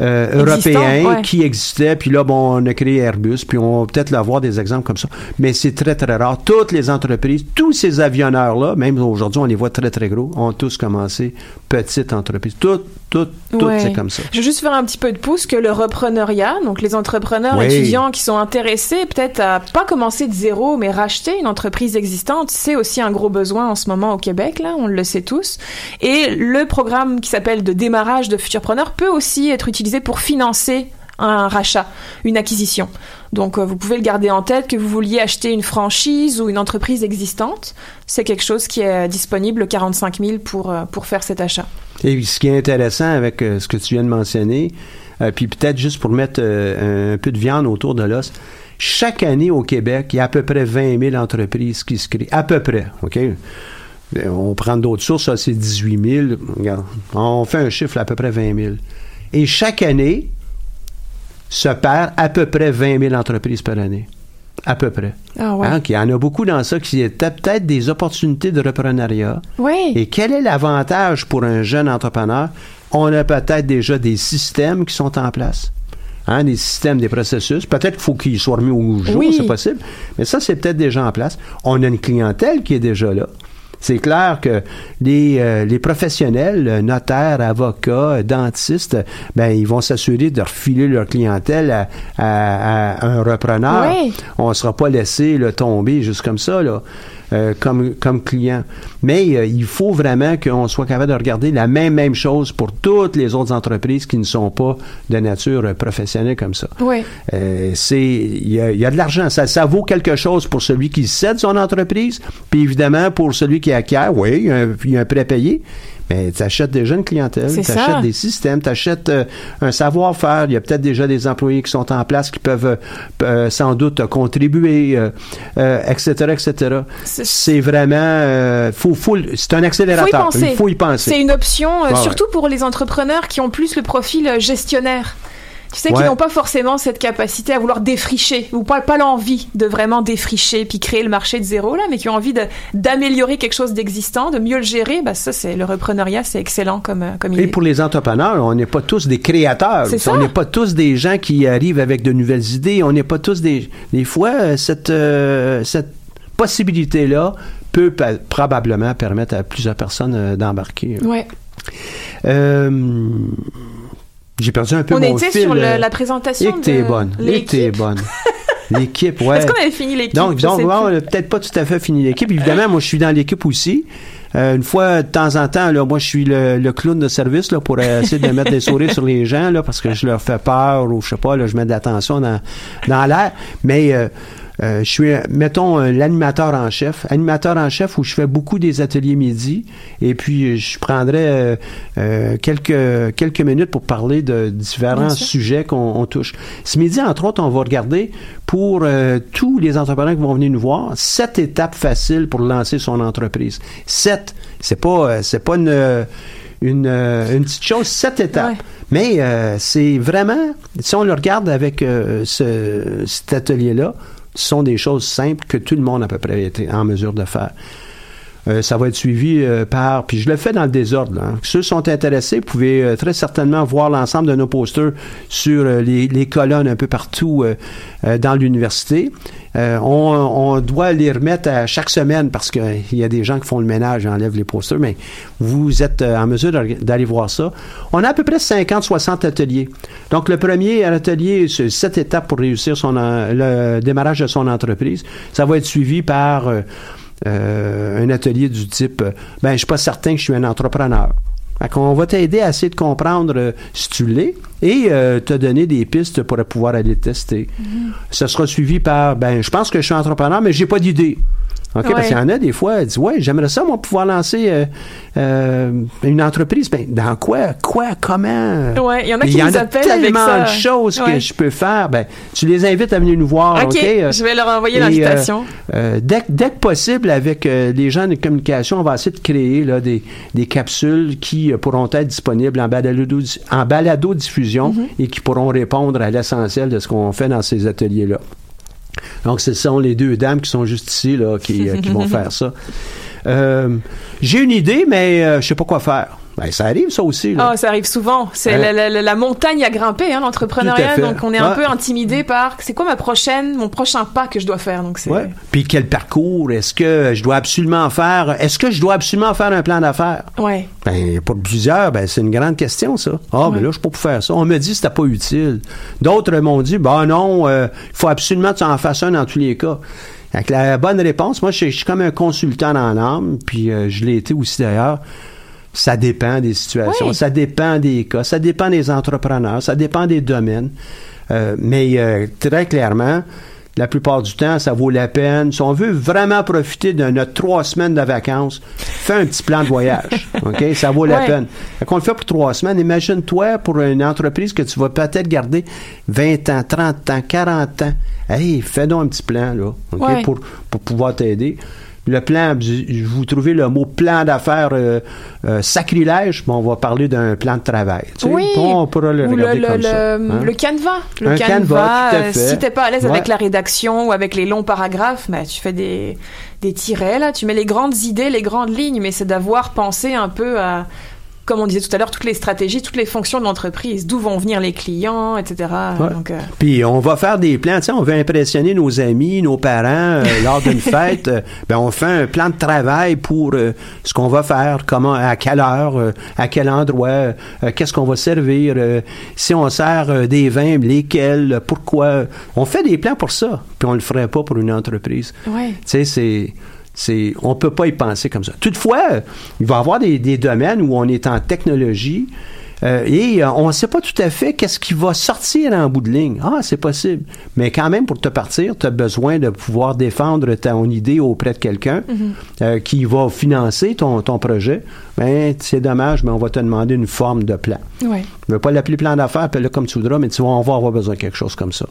B: Euh,
C: ouais.
B: qui existaient, puis là, bon, on a créé Airbus, puis on va peut-être avoir des exemples comme ça. Mais c'est très, très rare. Toutes les entreprises, tous ces avionneurs-là, même aujourd'hui, on les voit très, très gros, ont tous commencé petites entreprises. Toutes, toutes, toutes,
C: Ouais.
B: c'est comme ça.
C: Je veux juste faire un petit peu de pouce que le repreneuriat, donc les entrepreneurs
B: Oui.
C: étudiants qui sont intéressés peut-être à pas commencer de zéro, mais racheter une entreprise existante, c'est aussi un gros besoin en ce moment au Québec, là, on le sait tous. Et le programme qui s'appelle de démarrage de futurpreneurs peut aussi être utilisé pour financer un rachat, une acquisition. Donc euh, vous pouvez le garder en tête que vous vouliez acheter une franchise ou une entreprise existante, c'est quelque chose qui est disponible 45 000 pour euh, pour faire cet achat.
B: Et ce qui est intéressant avec euh, ce que tu viens de mentionner, puis peut-être juste pour mettre un peu de viande autour de l'os, chaque année au Québec, il y a à peu près 20 000 entreprises qui se créent. À peu près, OK? On prend d'autres sources, ça c'est 18 000. Regarde, on fait un chiffre à peu près 20 000. Et chaque année se perd à peu près 20 000 entreprises par année. À peu près.
C: Ah ouais.
B: Hein, qu'il y en a beaucoup dans ça qui étaient peut-être des opportunités de reprenariat.
C: Oui.
B: Et quel est l'avantage pour un jeune entrepreneur? On a peut-être déjà des systèmes qui sont en place. Hein, des systèmes, des processus. Peut-être qu'il faut qu'ils soient remis au jour,
C: Oui.
B: c'est possible. Mais ça, c'est peut-être déjà en place. On a une clientèle qui est déjà là. C'est clair que les, euh, les professionnels, notaires, avocats, dentistes, ben ils vont s'assurer de refiler leur clientèle à, à- à un repreneur.
C: Oui.
B: On ne sera pas laissé là, tomber juste comme ça, là. Euh, comme, comme client. Mais euh, il faut vraiment qu'on soit capable de regarder la même, même chose pour toutes les autres entreprises qui ne sont pas de nature euh, professionnelle comme ça.
C: Oui.
B: Euh, c'est il y a, il y a de l'argent ça, ça vaut quelque chose pour celui qui cède son entreprise puis évidemment pour celui qui acquiert oui il y a un, il y a un prêt payé mais tu achètes déjà une clientèle, tu achètes des systèmes, tu achètes un savoir-faire. Il y a peut-être déjà des employés qui sont en place qui peuvent euh, euh, sans doute euh, contribuer, euh, euh, etc., etc.
C: C'est-
B: vraiment... euh, faut, faut, c'est un accélérateur. Il faut y penser.
C: C'est une option, euh,
B: ouais.
C: surtout pour les entrepreneurs qui ont plus le profil euh, gestionnaire. Tu sais, qui
B: Ouais.
C: n'ont pas forcément cette capacité à vouloir défricher, ou pas, pas l'envie de vraiment défricher puis créer le marché de zéro, là, mais qui ont envie d'améliorer quelque chose d'existant, de mieux le gérer. Bah, ça, c'est le repreneuriat, c'est excellent comme, euh, comme
B: Et
C: idée.
B: pour les entrepreneurs, on n'est pas tous des créateurs.
C: Ça.
B: On n'est pas tous des gens qui arrivent avec de nouvelles idées. On n'est pas tous des. Des fois, euh, cette, euh, cette possibilité-là peut probablement permettre à plusieurs personnes euh, d'embarquer.
C: Ouais.
B: Euh, J'ai perdu un peu
C: On
B: mon
C: était
B: fil.
C: sur le-
B: euh,
C: la présentation
B: Et que t'es bonne. Et que t'es bonne. L'équipe, ouais.
C: Est-ce qu'on avait fini l'équipe?
B: Donc, donc bon, on a peut-être pas tout à fait fini l'équipe. Évidemment, moi, je suis dans l'équipe aussi. Euh, une fois, de temps en temps, là, moi, je suis le, le clown de service là, pour euh, essayer de mettre des sourires sur les gens là, parce que je leur fais peur ou je sais pas, là, je mets de l'attention dans, dans l'air. Mais euh, je suis, euh, mettons, euh, l'animateur en chef. Animateur en chef où je fais beaucoup des ateliers midi. Et puis, euh, je prendrai euh, euh, quelques, quelques minutes pour parler de différents sujets qu'on on touche. Ce midi, entre autres, on va regarder pour euh, tous les entrepreneurs qui vont venir nous voir, sept étapes faciles pour lancer son entreprise. Sept. C'est pas, euh, c'est pas une, euh, une, euh, une petite chose, sept étapes.
C: Ouais.
B: Mais euh, c'est vraiment, si on le regarde avec euh, ce, cet atelier-là, sont des choses simples que tout le monde à peu près est en mesure de faire. Euh, ça va être suivi euh, par, puis je le fais dans le désordre. hein. Ceux qui sont intéressés, vous pouvez euh, très certainement voir l'ensemble de nos posters sur euh, les, les colonnes un peu partout euh, euh, dans l'université. On, on doit les remettre à chaque semaine parce qu'il y a des gens qui font le ménage et enlèvent les posters, mais vous êtes en mesure d'aller voir ça. On a à peu près 50-60 ateliers. Donc, le premier atelier, c'est sept étapes pour réussir son, le démarrage de son entreprise. Ça va être suivi par euh, un atelier du type euh, ben je suis pas certain que je suis un entrepreneur. Qu'on va t'aider à essayer de comprendre euh, si tu l'es et euh, te donner des pistes pour pouvoir aller tester. Ça sera suivi par ben je pense que je suis entrepreneur mais j'ai pas d'idée. OK,
C: Ouais.
B: parce qu'il y en a des fois, elle dit Ouais, j'aimerais ça, moi, pouvoir lancer euh, euh, une entreprise. Ben, dans quoi? Quoi? Comment?
C: Ouais, il y en a qui nous
B: a
C: appellent avec
B: tellement
C: ça.
B: de choses que je peux faire. Ben, tu les invites à venir nous voir.
C: Ok,
B: euh,
C: je vais leur envoyer l'invitation.
B: euh, dès, que- dès que possible, avec les gens de communication, on va essayer de créer là, des, des capsules qui pourront être disponibles en balado, en balado diffusion
C: Mhm.
B: et qui pourront répondre à l'essentiel de ce qu'on fait dans ces ateliers-là. Donc, ce sont les deux dames qui sont juste ici là, qui, euh, qui vont faire ça. Euh, J'ai une idée, mais euh, je sais pas quoi faire. Ben, ça arrive, ça aussi. là.
C: Oh, ça arrive souvent. C'est
B: Hein?
C: la, la- la- la montagne à grimper, hein, l'entrepreneuriat. Donc, on est un
B: Ouais.
C: peu intimidé par c'est quoi ma prochaine, mon prochain pas que je dois faire? Donc, c'est.
B: Ouais. Puis quel parcours? Est-ce que je dois absolument faire? Est-ce que je dois absolument faire un plan d'affaires?
C: Ouais.
B: Ben, pour plusieurs, ben, c'est une grande question, ça. Ah, ben
C: Ouais.
B: là, je suis pas pour faire ça. On me dit que c'était pas utile. D'autres m'ont dit, ben non, il faut absolument que tu en fasses un dans tous les cas. Avec la bonne réponse, moi, je suis je suis comme un consultant dans l'âme, puis euh, je l'ai été aussi d'ailleurs. Ça dépend des situations,
C: Oui.
B: ça dépend des cas, ça dépend des entrepreneurs, ça dépend des domaines. Euh, mais euh, très clairement, la plupart du temps, ça vaut la peine. Si on veut vraiment profiter de notre trois semaines de vacances, fais un petit plan de voyage. OK? Ça vaut la peine. Fait qu'on le fait pour trois semaines. Imagine-toi pour une entreprise que tu vas peut-être garder 20 ans, 30 ans, 40 ans. Hey, fais donc un petit plan, là. OK?
C: Ouais.
B: Pour, pour pouvoir t'aider. Le plan, vous trouvez le mot plan d'affaires euh, euh, sacrilège, mais on va parler d'un plan de travail. tu sais.
C: Oui.
B: On pourra le
C: Ou
B: regarder
C: le,
B: comme
C: le,
B: ça.
C: le-
B: hein?
C: le canevas. Le
B: Un
C: canevas, euh, si t'es pas à l'aise
B: Ouais.
C: avec la rédaction ou avec les longs paragraphes, bah, tu fais des, des tirets, là. Tu mets les grandes idées, les grandes lignes, mais c'est d'avoir pensé un peu à comme on disait tout à l'heure, toutes les stratégies, toutes les fonctions de l'entreprise, d'où vont venir les clients, etc.
B: Donc, euh... Puis on va faire des plans, tu sais, on veut impressionner nos amis, nos parents euh, lors d'une fête. Euh, ben on fait un plan de travail pour euh, ce qu'on va faire, comment, à quelle heure, à quel endroit, qu'est-ce qu'on va servir, si on sert des vins, lesquels, pourquoi. On fait des plans pour ça, puis on le ferait pas pour une entreprise.
C: Ouais. Tu
B: sais, c'est c'est, on peut pas y penser comme ça. Toutefois, il va y avoir des, des domaines où on est en technologie euh, et euh, on ne sait pas tout à fait qu'est-ce qui va sortir en bout de ligne. Ah, c'est possible. Mais quand même, pour te partir, tu as besoin de pouvoir défendre ton idée auprès de quelqu'un mhm. euh, qui va financer ton, ton projet. Ben, c'est dommage, mais on va te demander une forme de plan.
C: Ouais.
B: Je ne veux pas l'appeler plan d'affaires, appelle-le comme tu voudras, mais tu vois, on va avoir besoin de quelque chose comme ça.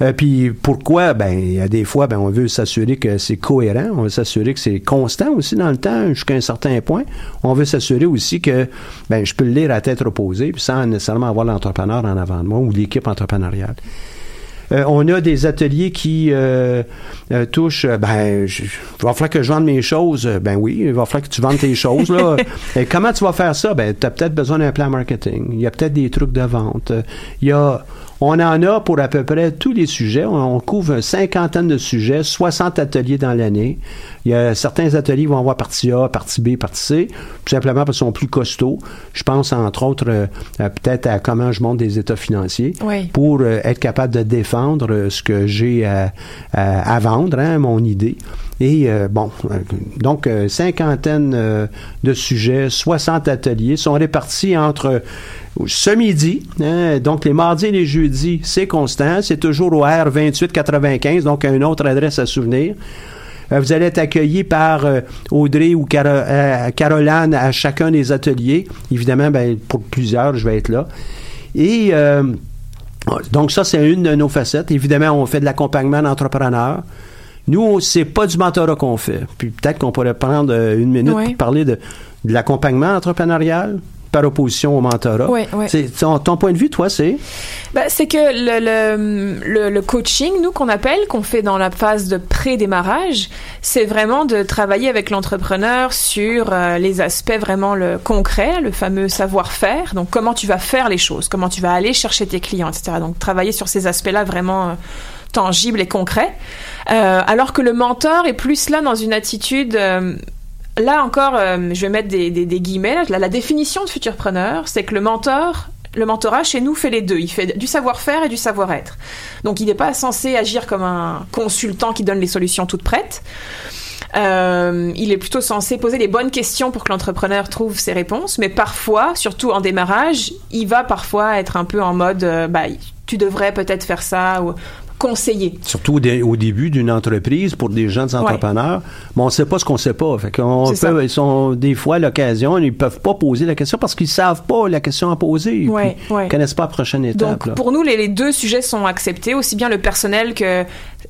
B: Euh, puis pourquoi? Ben, il y a des fois, ben, on veut s'assurer que c'est cohérent, on veut s'assurer que c'est constant aussi dans le temps, jusqu'à un certain point. On veut s'assurer aussi que ben, je peux le lire à tête reposée, puis sans nécessairement avoir l'entrepreneur en avant de moi ou l'équipe entrepreneuriale. Euh, on a des ateliers qui euh, euh touchent, euh, ben, il va falloir que je vende mes choses. Ben oui, il va falloir que tu vendes tes choses. Là. Et comment tu vas faire ça? Ben, tu as peut-être besoin d'un plan marketing. Il y a peut-être des trucs de vente. Il y a on en a pour à peu près tous les sujets. On, couvre une cinquantaine de sujets, 60 ateliers dans l'année. Il y a certains ateliers vont avoir partie A, partie B, partie C, tout simplement parce qu'ils sont plus costauds. Je pense entre autres euh, peut-être à comment je monte des états financiers pour euh, être capable de défendre euh, ce que j'ai à, vendre, hein, mon idée. Et bon, donc cinquantaine de sujets, 60 ateliers sont répartis entre ce midi, hein, donc les mardis et les jeudis, c'est constant, c'est toujours au R2895, donc une autre adresse à souvenir. Euh, vous allez être accueilli par euh, Audrey ou euh, Caroline à chacun des ateliers. Évidemment, ben, pour plusieurs, je vais être là. Et donc ça, c'est une de nos facettes. Évidemment, on fait de l'accompagnement d'entrepreneurs. Nous, c'est pas du mentorat qu'on fait. Puis peut-être qu'on pourrait prendre une minute pour parler de, de l'accompagnement entrepreneurial par opposition au mentorat.
C: Oui, oui.
B: Ton, ton, point de vue, toi, c'est?
C: Ben, c'est que le, le, le, coaching, nous, qu'on appelle, qu'on fait dans la phase de pré-démarrage, c'est vraiment de travailler avec l'entrepreneur sur euh, les aspects vraiment le concret, le fameux savoir-faire. Donc, comment tu vas faire les choses, comment tu vas aller chercher tes clients, etc. Donc, travailler sur ces aspects-là vraiment euh, tangibles et concrets. Euh, alors que le mentor est plus là dans une attitude là encore, euh, je vais mettre des, guillemets. la, définition de futurpreneur, c'est que le mentor, le mentorat chez nous fait les deux. Il fait du savoir-faire et du savoir-être. Donc il n'est pas censé agir comme un consultant qui donne les solutions toutes prêtes. Euh, il est plutôt censé poser les bonnes questions pour que l'entrepreneur trouve ses réponses, mais parfois, surtout en démarrage, il va parfois être un peu en mode, euh, bah, tu devrais peut-être faire ça, ou conseiller.
B: Surtout au, début d'une entreprise pour des jeunes entrepreneurs, mais on ne sait pas ce qu'on ne sait pas. Fait peut, ils sont des fois à l'occasion, ils peuvent pas poser la question parce qu'ils savent pas la question à poser. Ils ne connaissent pas la prochaine étape.
C: Donc, pour nous, les, deux sujets sont acceptés, aussi bien le personnel que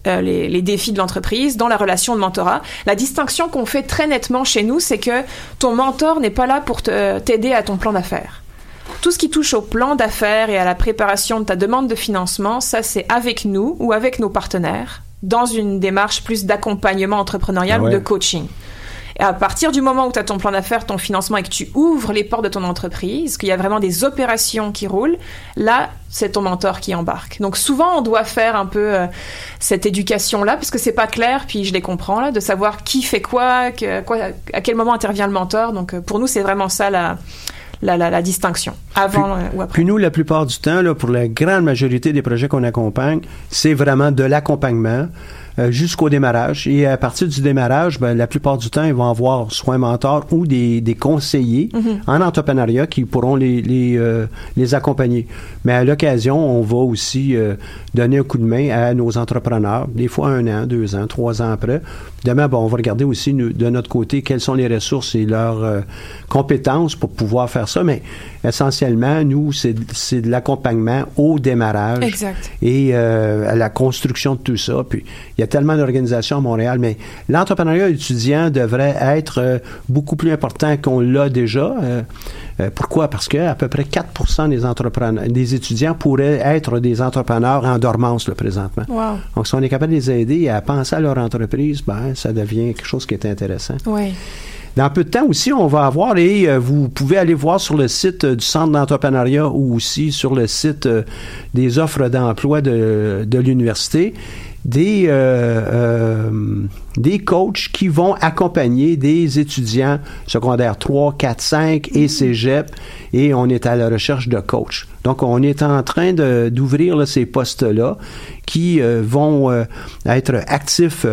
C: euh, les, les, défis de l'entreprise, dans la relation de mentorat. La distinction qu'on fait très nettement chez nous, c'est que ton mentor n'est pas là pour t'aider à ton plan d'affaires. Tout ce qui touche au plan d'affaires et à la préparation de ta demande de financement, ça c'est avec nous ou avec nos partenaires dans une démarche plus d'accompagnement entrepreneurial ou de coaching. Et à partir du moment où tu as ton plan d'affaires, ton financement et que tu ouvres les portes de ton entreprise, qu'il y a vraiment des opérations qui roulent, là, c'est ton mentor qui embarque. Donc souvent, on doit faire un peu euh, cette éducation-là, parce que c'est pas clair, puis je les comprends, là, de savoir qui fait quoi, quoi à quel moment intervient le mentor. Donc euh, pour nous, c'est vraiment ça la, la, distinction, avant
B: puis,
C: ou après.
B: Puis nous, la plupart du temps, là, pour la grande majorité des projets qu'on accompagne, c'est vraiment de l'accompagnement. Euh, jusqu'au démarrage. Et à partir du démarrage, ben, la plupart du temps, ils vont avoir soit un mentor ou des, des conseillers mm-hmm. en entrepreneuriat qui pourront les, les, euh, les accompagner. Mais à l'occasion, on va aussi euh, donner un coup de main à nos entrepreneurs, des fois un an, deux ans, trois ans après. Demain, bon, on va regarder aussi de notre côté quelles sont les ressources et leurs compétences pour pouvoir faire ça. Mais essentiellement, nous, c'est de l'accompagnement au démarrage
C: exact.
B: et à la construction de tout ça. Puis il y a tellement d'organisations à Montréal, mais l'entrepreneuriat étudiant devrait être euh, beaucoup plus important qu'on l'a déjà. Euh, euh, pourquoi? Parce que à peu près 4 des entrepreneurs, des étudiants pourraient être des entrepreneurs en dormance le présentement. Donc, si on est capable de les aider à penser à leur entreprise, ben, ça devient quelque chose qui est intéressant.
C: Oui.
B: dans peu de temps aussi, on va avoir, et euh, vous pouvez aller voir sur le site du Centre d'entrepreneuriat ou aussi sur le site des offres d'emploi de, de l'université, des, euh, euh, des coachs qui vont accompagner des étudiants secondaires 3, 4, 5 et cégep et on est à la recherche de coachs. Donc, on est en train d'ouvrir ces postes-là qui euh, vont être actifs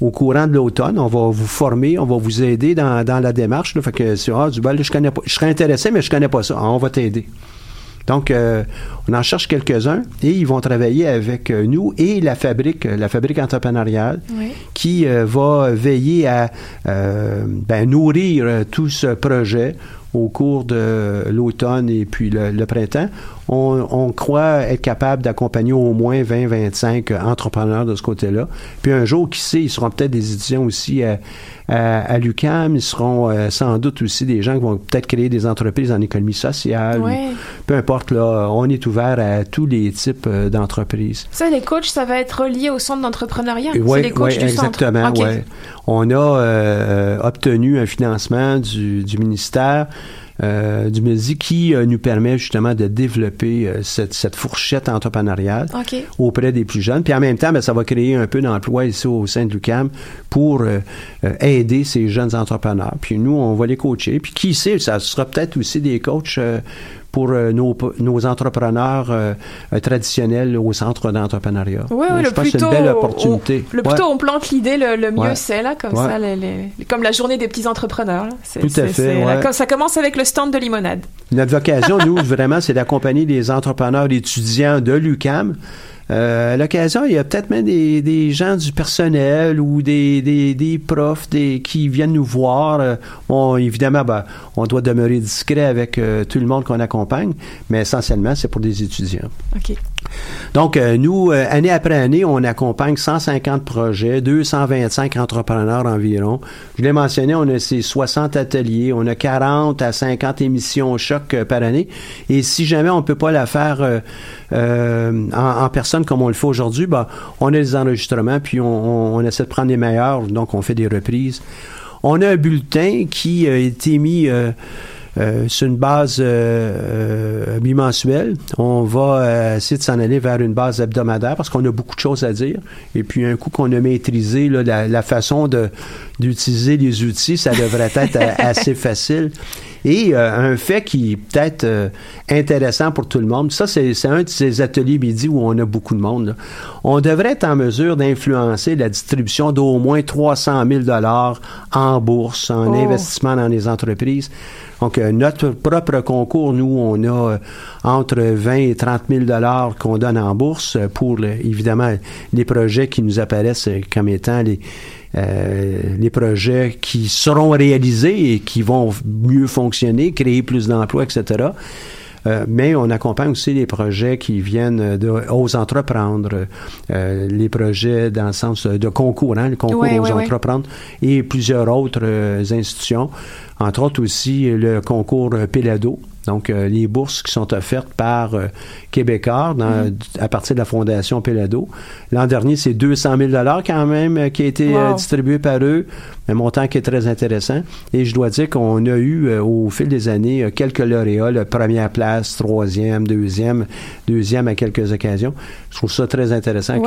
B: au courant de l'automne. On va vous former, on va vous aider dans, dans la démarche. Là. Fait que, ah, du je, connais pas, je serais intéressé, mais je connais pas ça. Ah, on va t'aider. Donc, euh, on en cherche quelques-uns et ils vont travailler avec euh, nous et la fabrique, la fabrique entrepreneuriale, qui euh, va veiller à ben, nourrir tout ce projet au cours de l'automne et puis le, printemps. On, croit être capable d'accompagner au moins 20-25 entrepreneurs de ce côté-là. Puis un jour, qui sait, ils seront peut-être des étudiants aussi à, à, l'UCAM. Ils seront euh, sans doute aussi des gens qui vont peut-être créer des entreprises en économie sociale. Peu importe, là, on est ouvert à tous les types euh, d'entreprises.
C: Ça, les coachs, ça va être relié au centre d'entrepreneuriat?
B: Oui, les coachs exactement. On a euh, obtenu un financement du, du ministère euh, du MEDI qui euh, nous permet justement de développer euh, cette, cette, fourchette entrepreneuriale auprès des plus jeunes. Puis en même temps, ben, ça va créer un peu d'emploi ici au sein de l'UCAM pour aider ces jeunes entrepreneurs. Puis nous, on va les coacher. Puis qui sait, ça sera peut-être aussi des coachs pour euh, nos, nos, entrepreneurs euh, euh, traditionnels au centre d'entrepreneuriat.
C: Oui, oui, le plus tôt, une belle opportunité. le plus tôt on plante l'idée, le, mieux c'est là, comme ça, comme la journée des petits entrepreneurs.
B: Tout à fait.
C: ça commence avec le stand de limonade.
B: Notre vocation, nous, vraiment, c'est d'accompagner les entrepreneurs étudiants de l'UCAM euh, à l'occasion, il y a peut-être même des, des, gens du personnel ou des, des, des profs des, qui viennent nous voir. Euh, évidemment, ben, on doit demeurer discret avec euh, tout le monde qu'on accompagne, mais essentiellement, c'est pour des étudiants. Donc, euh, nous, euh, année après année, on accompagne 150 projets, 225 entrepreneurs environ. Je l'ai mentionné, on a ces 60 ateliers, on a 40 à 50 émissions choc euh, par année. Et si jamais on ne peut pas la faire en, personne comme on le fait aujourd'hui, ben, on a des enregistrements, puis on, on, essaie de prendre les meilleurs, donc on fait des reprises. On a un bulletin qui a été mis... Euh, sur une base euh, euh, bimensuelle. On va essayer de s'en aller vers une base hebdomadaire parce qu'on a beaucoup de choses à dire. Et puis, un coup qu'on a maîtrisé la, la, façon d'utiliser les outils, ça devrait être assez facile. Et un fait qui est peut-être intéressant pour tout le monde, ça c'est, un de ces ateliers midi où on a beaucoup de monde. On devrait être en mesure d'influencer la distribution d'au moins 300 000 dollars en bourse, en oh. investissement dans les entreprises. Donc, euh, notre propre concours, nous, on a euh, entre 20 et 30 000 dollars qu'on donne en bourse pour, évidemment, les projets qui nous apparaissent comme étant les, euh, les projets qui seront réalisés et qui vont mieux fonctionner, créer plus d'emplois, etc. Euh, mais on accompagne aussi les projets qui viennent de aux entreprendre, euh, les projets dans le sens de concours, hein, le concours aux entreprendre et plusieurs autres euh, institutions, entre autres aussi le concours Pelado. Donc, les bourses qui sont offertes par Québécois dans, mm. à partir de la Fondation Pelado. L'an dernier, c'est 200 000 quand même qui a été distribué par eux un montant qui est très intéressant. Et je dois dire qu'on a eu euh, au fil des années euh, quelques lauréats, première place, troisième, deuxième, deuxième à quelques occasions. Je trouve ça très intéressant.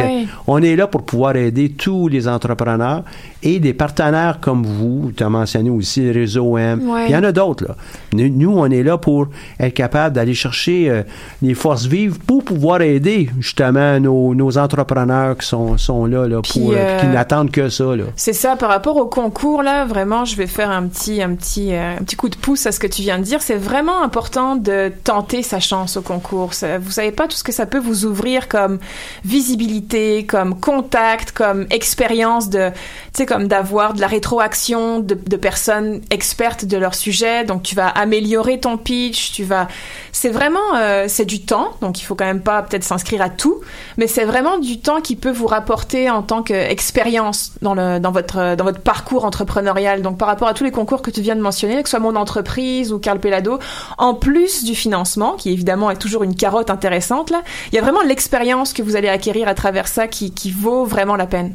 B: On est là pour pouvoir aider tous les entrepreneurs et des partenaires comme vous. Tu as mentionné aussi le réseau Il y en a d'autres. Là. Nous, on est là pour être capable d'aller chercher euh, les forces vives pour pouvoir aider justement nos, nos entrepreneurs qui sont, sont là, là pour, qui n'attendent que ça.
C: C'est ça par rapport au cours là, vraiment, je vais faire un petit, un petit, euh, un petit coup de pouce à ce que tu viens de dire. C'est vraiment important de tenter sa chance au concours. vous savez pas tout ce que ça peut vous ouvrir comme visibilité, comme contact, comme expérience de, tu sais, comme d'avoir de la rétroaction de, de personnes expertes de leur sujet. Donc, tu vas améliorer ton pitch, tu vas, c'est vraiment, euh, c'est du temps. Donc, il faut quand même pas peut-être s'inscrire à tout, mais c'est vraiment du temps qui peut vous rapporter en tant qu'expérience dans dans votre, dans votre parcours entrepreneurial. Donc par rapport à tous les concours que tu viens de mentionner, que ce soit mon entreprise ou Carl Pelado, en plus du financement, qui évidemment est toujours une carotte intéressante, là, il y a vraiment l'expérience que vous allez acquérir à travers ça qui vaut vraiment la peine.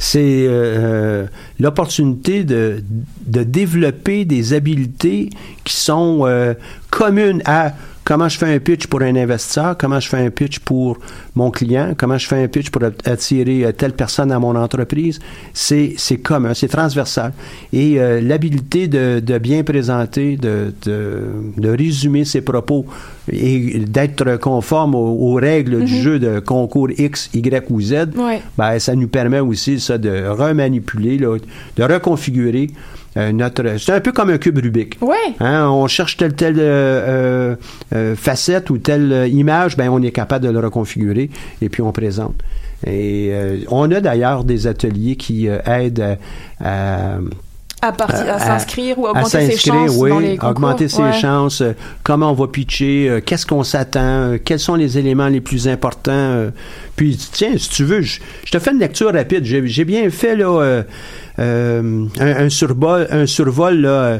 B: C'est euh, l'opportunité de, de développer des habiletés qui sont euh, communes à comment je fais un pitch pour un investisseur, comment je fais un pitch pour mon client, comment je fais un pitch pour attirer euh, telle personne à mon entreprise, c'est, c'est commun, c'est transversal. Et euh, l'habilité de, de, bien présenter, de, de, de, résumer ses propos et d'être conforme aux, règles du mm-hmm. jeu de concours X, Y ou Z, ben, ça nous permet aussi ça, de remanipuler, là, de reconfigurer euh, c'est un peu comme un cube Rubik.
C: Ouais.
B: Hein, on cherche telle telle euh, euh, facette ou telle image, ben on est capable de le reconfigurer et puis on présente. Et on a d'ailleurs des ateliers qui aident à,
C: à, s'inscrire ou à augmenter ses chances
B: oui,
C: dans les concours.
B: augmenter ses chances, comment on va pitcher, qu'est-ce qu'on s'attend, quels sont les éléments les plus importants. puis tiens, si tu veux, je, je te fais une lecture rapide. J'ai bien fait là euh, un, survol, un survol euh,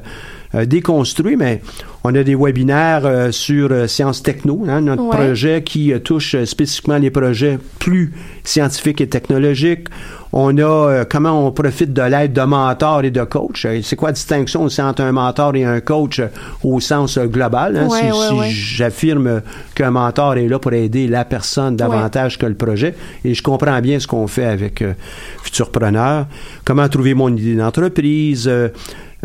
B: déconstruit, mais on a des webinaires euh, sur sciences techno, hein, notre projet qui touche spécifiquement les projets plus scientifiques et technologiques. On a comment on profite de l'aide de mentors et de coachs. C'est quoi la distinction aussi entre un mentor et un coach au sens global? Hein? si, j'affirme qu'un mentor est là pour aider la personne davantage que le projet, et je comprends bien ce qu'on fait avec Futurpreneur, comment trouver mon idée d'entreprise,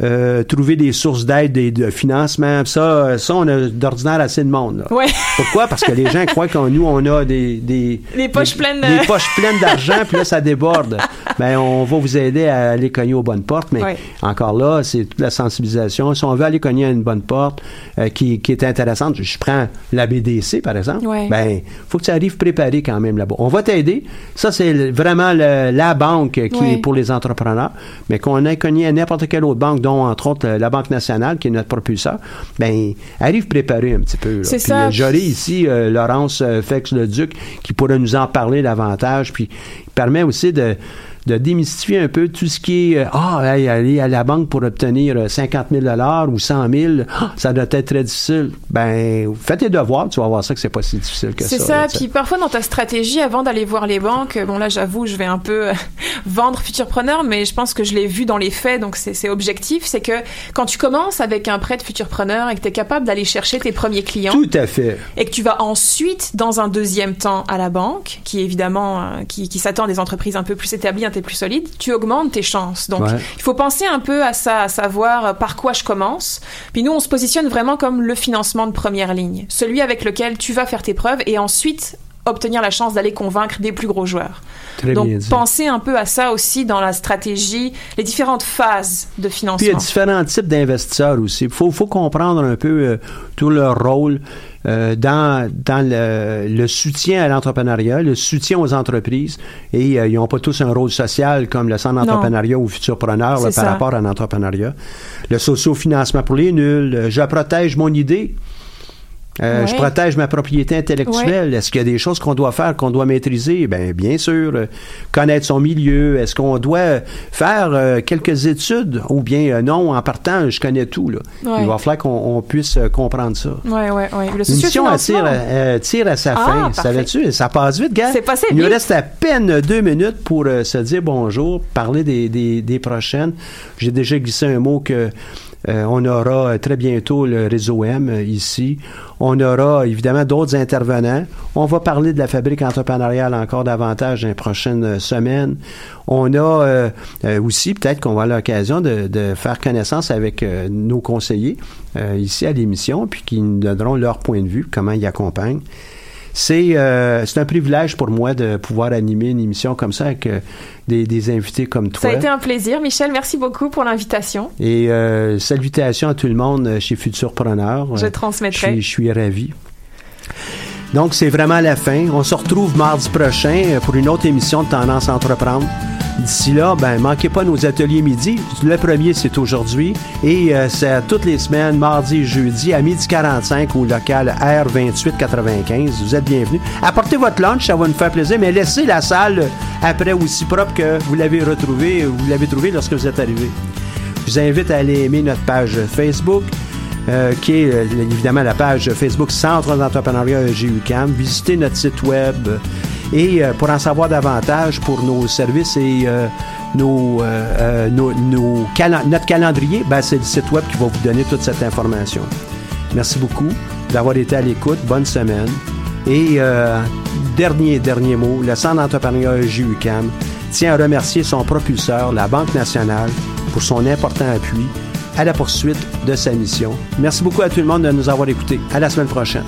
B: euh, trouver des sources d'aide et de financement. Ça, ça on a d'ordinaire assez de monde. Pourquoi? Parce que les gens croient qu'en nous, on a des... des
C: les poches pleines
B: Des poches pleines d'argent, puis là, ça déborde. Ben, on va vous aider à aller cogner aux bonnes portes, mais encore là, c'est toute la sensibilisation. Si on veut aller cogner à une bonne porte euh, qui, qui, est intéressante, je prends la BDC, par exemple, ben, faut que tu arrives préparé quand même là-bas. On va t'aider. Ça, c'est vraiment la banque qui est pour les entrepreneurs, mais qu'on ait cogné à n'importe quelle autre banque dont entre autres la Banque nationale, qui est notre propulseur, ben arrive préparé un petit peu.
C: C'est ça.
B: Euh, j'aurai ici euh, Laurence euh, Fex-le-Duc qui pourrait nous en parler davantage, puis il permet aussi de de démystifier un peu tout ce qui est ah aller à la banque pour obtenir 50 000 dollars ou 100 000 ah, ça doit être très difficile. Ben faites tes devoirs tu vas voir ça que c'est pas si difficile que ça
C: c'est ça puis parfois dans ta stratégie avant d'aller voir les banques bon là j'avoue je vais un peu vendre futurpreneur mais je pense que je l'ai vu dans les faits donc c'est objectif. C'est que quand tu commences avec un prêt de futurpreneur et que tu es capable d'aller chercher tes premiers clients
B: tout à fait.
C: et que tu vas ensuite dans un deuxième temps à la banque qui évidemment euh, qui, qui s'attend à des entreprises un peu plus établies plus solide, tu augmentes tes chances. Donc, il faut penser un peu à ça, à savoir euh, par quoi je commence. Puis nous, on se positionne vraiment comme le financement de première ligne, celui avec lequel tu vas faire tes preuves et ensuite obtenir la chance d'aller convaincre des plus gros joueurs. Donc, pensez un peu à ça aussi dans la stratégie, les différentes phases de financement.
B: Puis il y a différents types d'investisseurs aussi. Il faut, faut, comprendre un peu euh, tout leur rôle. Euh, dans, dans le, le, soutien à l'entrepreneuriat, le soutien aux entreprises. Et euh, ils n'ont pas tous un rôle social comme le centre d'entrepreneuriat ou futurpreneur là, par rapport à l'entrepreneuriat. Le socio-financement pour les nuls. Je protège mon idée. Euh, je protège ma propriété intellectuelle. Est-ce qu'il y a des choses qu'on doit faire, qu'on doit maîtriser? Ben, bien sûr. Euh, connaître son milieu. Est-ce qu'on doit faire euh, quelques études? Ou bien non, en partant, je connais tout. Là. Il va falloir qu'on puisse comprendre ça.
C: Oui, oui, oui.
B: L'émission tire, tire, à sa ah, fin. Savais-tu? Ça passe vite, gars.
C: C'est passé
B: Il nous reste à peine deux minutes pour se dire bonjour, parler des, des, des prochaines. J'ai déjà glissé un mot que euh, on aura très bientôt le réseau M euh, ici. On aura évidemment d'autres intervenants. On va parler de la fabrique entrepreneuriale encore davantage dans les prochaines semaines. On a euh, aussi, peut-être qu'on va avoir l'occasion de, faire connaissance avec nos conseillers ici à l'émission, puis qui nous donneront leur point de vue, comment ils accompagnent. Euh, c'est un privilège pour moi de pouvoir animer une émission comme ça avec euh, des, invités comme toi.
C: Ça a été un plaisir, Michel. Merci beaucoup pour l'invitation.
B: Et euh, salutations à tout le monde chez Futurpreneur.
C: Je transmettrai.
B: Je suis, ravi. Donc, c'est vraiment la fin. On se retrouve mardi prochain pour une autre émission de Tendance à entreprendre. D'ici là, ben, manquez pas nos ateliers midi. Le premier, c'est aujourd'hui. Et euh, c'est toutes les semaines, mardi et jeudi, à midi 45 au local R2895. Vous êtes bienvenus. Apportez votre lunch, ça va nous faire plaisir, mais laissez la salle après aussi propre que vous l'avez retrouvée, vous l'avez trouvée lorsque vous êtes arrivé. Je vous invite à aller aimer notre page Facebook. Euh, qui est euh, évidemment la page Facebook Centre d'entrepreneuriat GUCAM. Visitez notre site web Et euh, pour en savoir davantage pour nos services et euh, nos, euh, notre calendrier, ben, c'est le site web qui va vous donner toute cette information. Merci beaucoup d'avoir été à l'écoute. Bonne semaine. Et dernier, dernier mot, le Centre d'entrepreneuriat JUCAM tient à remercier son propulseur, la Banque nationale, pour son important appui à la poursuite de sa mission. Merci beaucoup à tout le monde de nous avoir écoutés. À la semaine prochaine.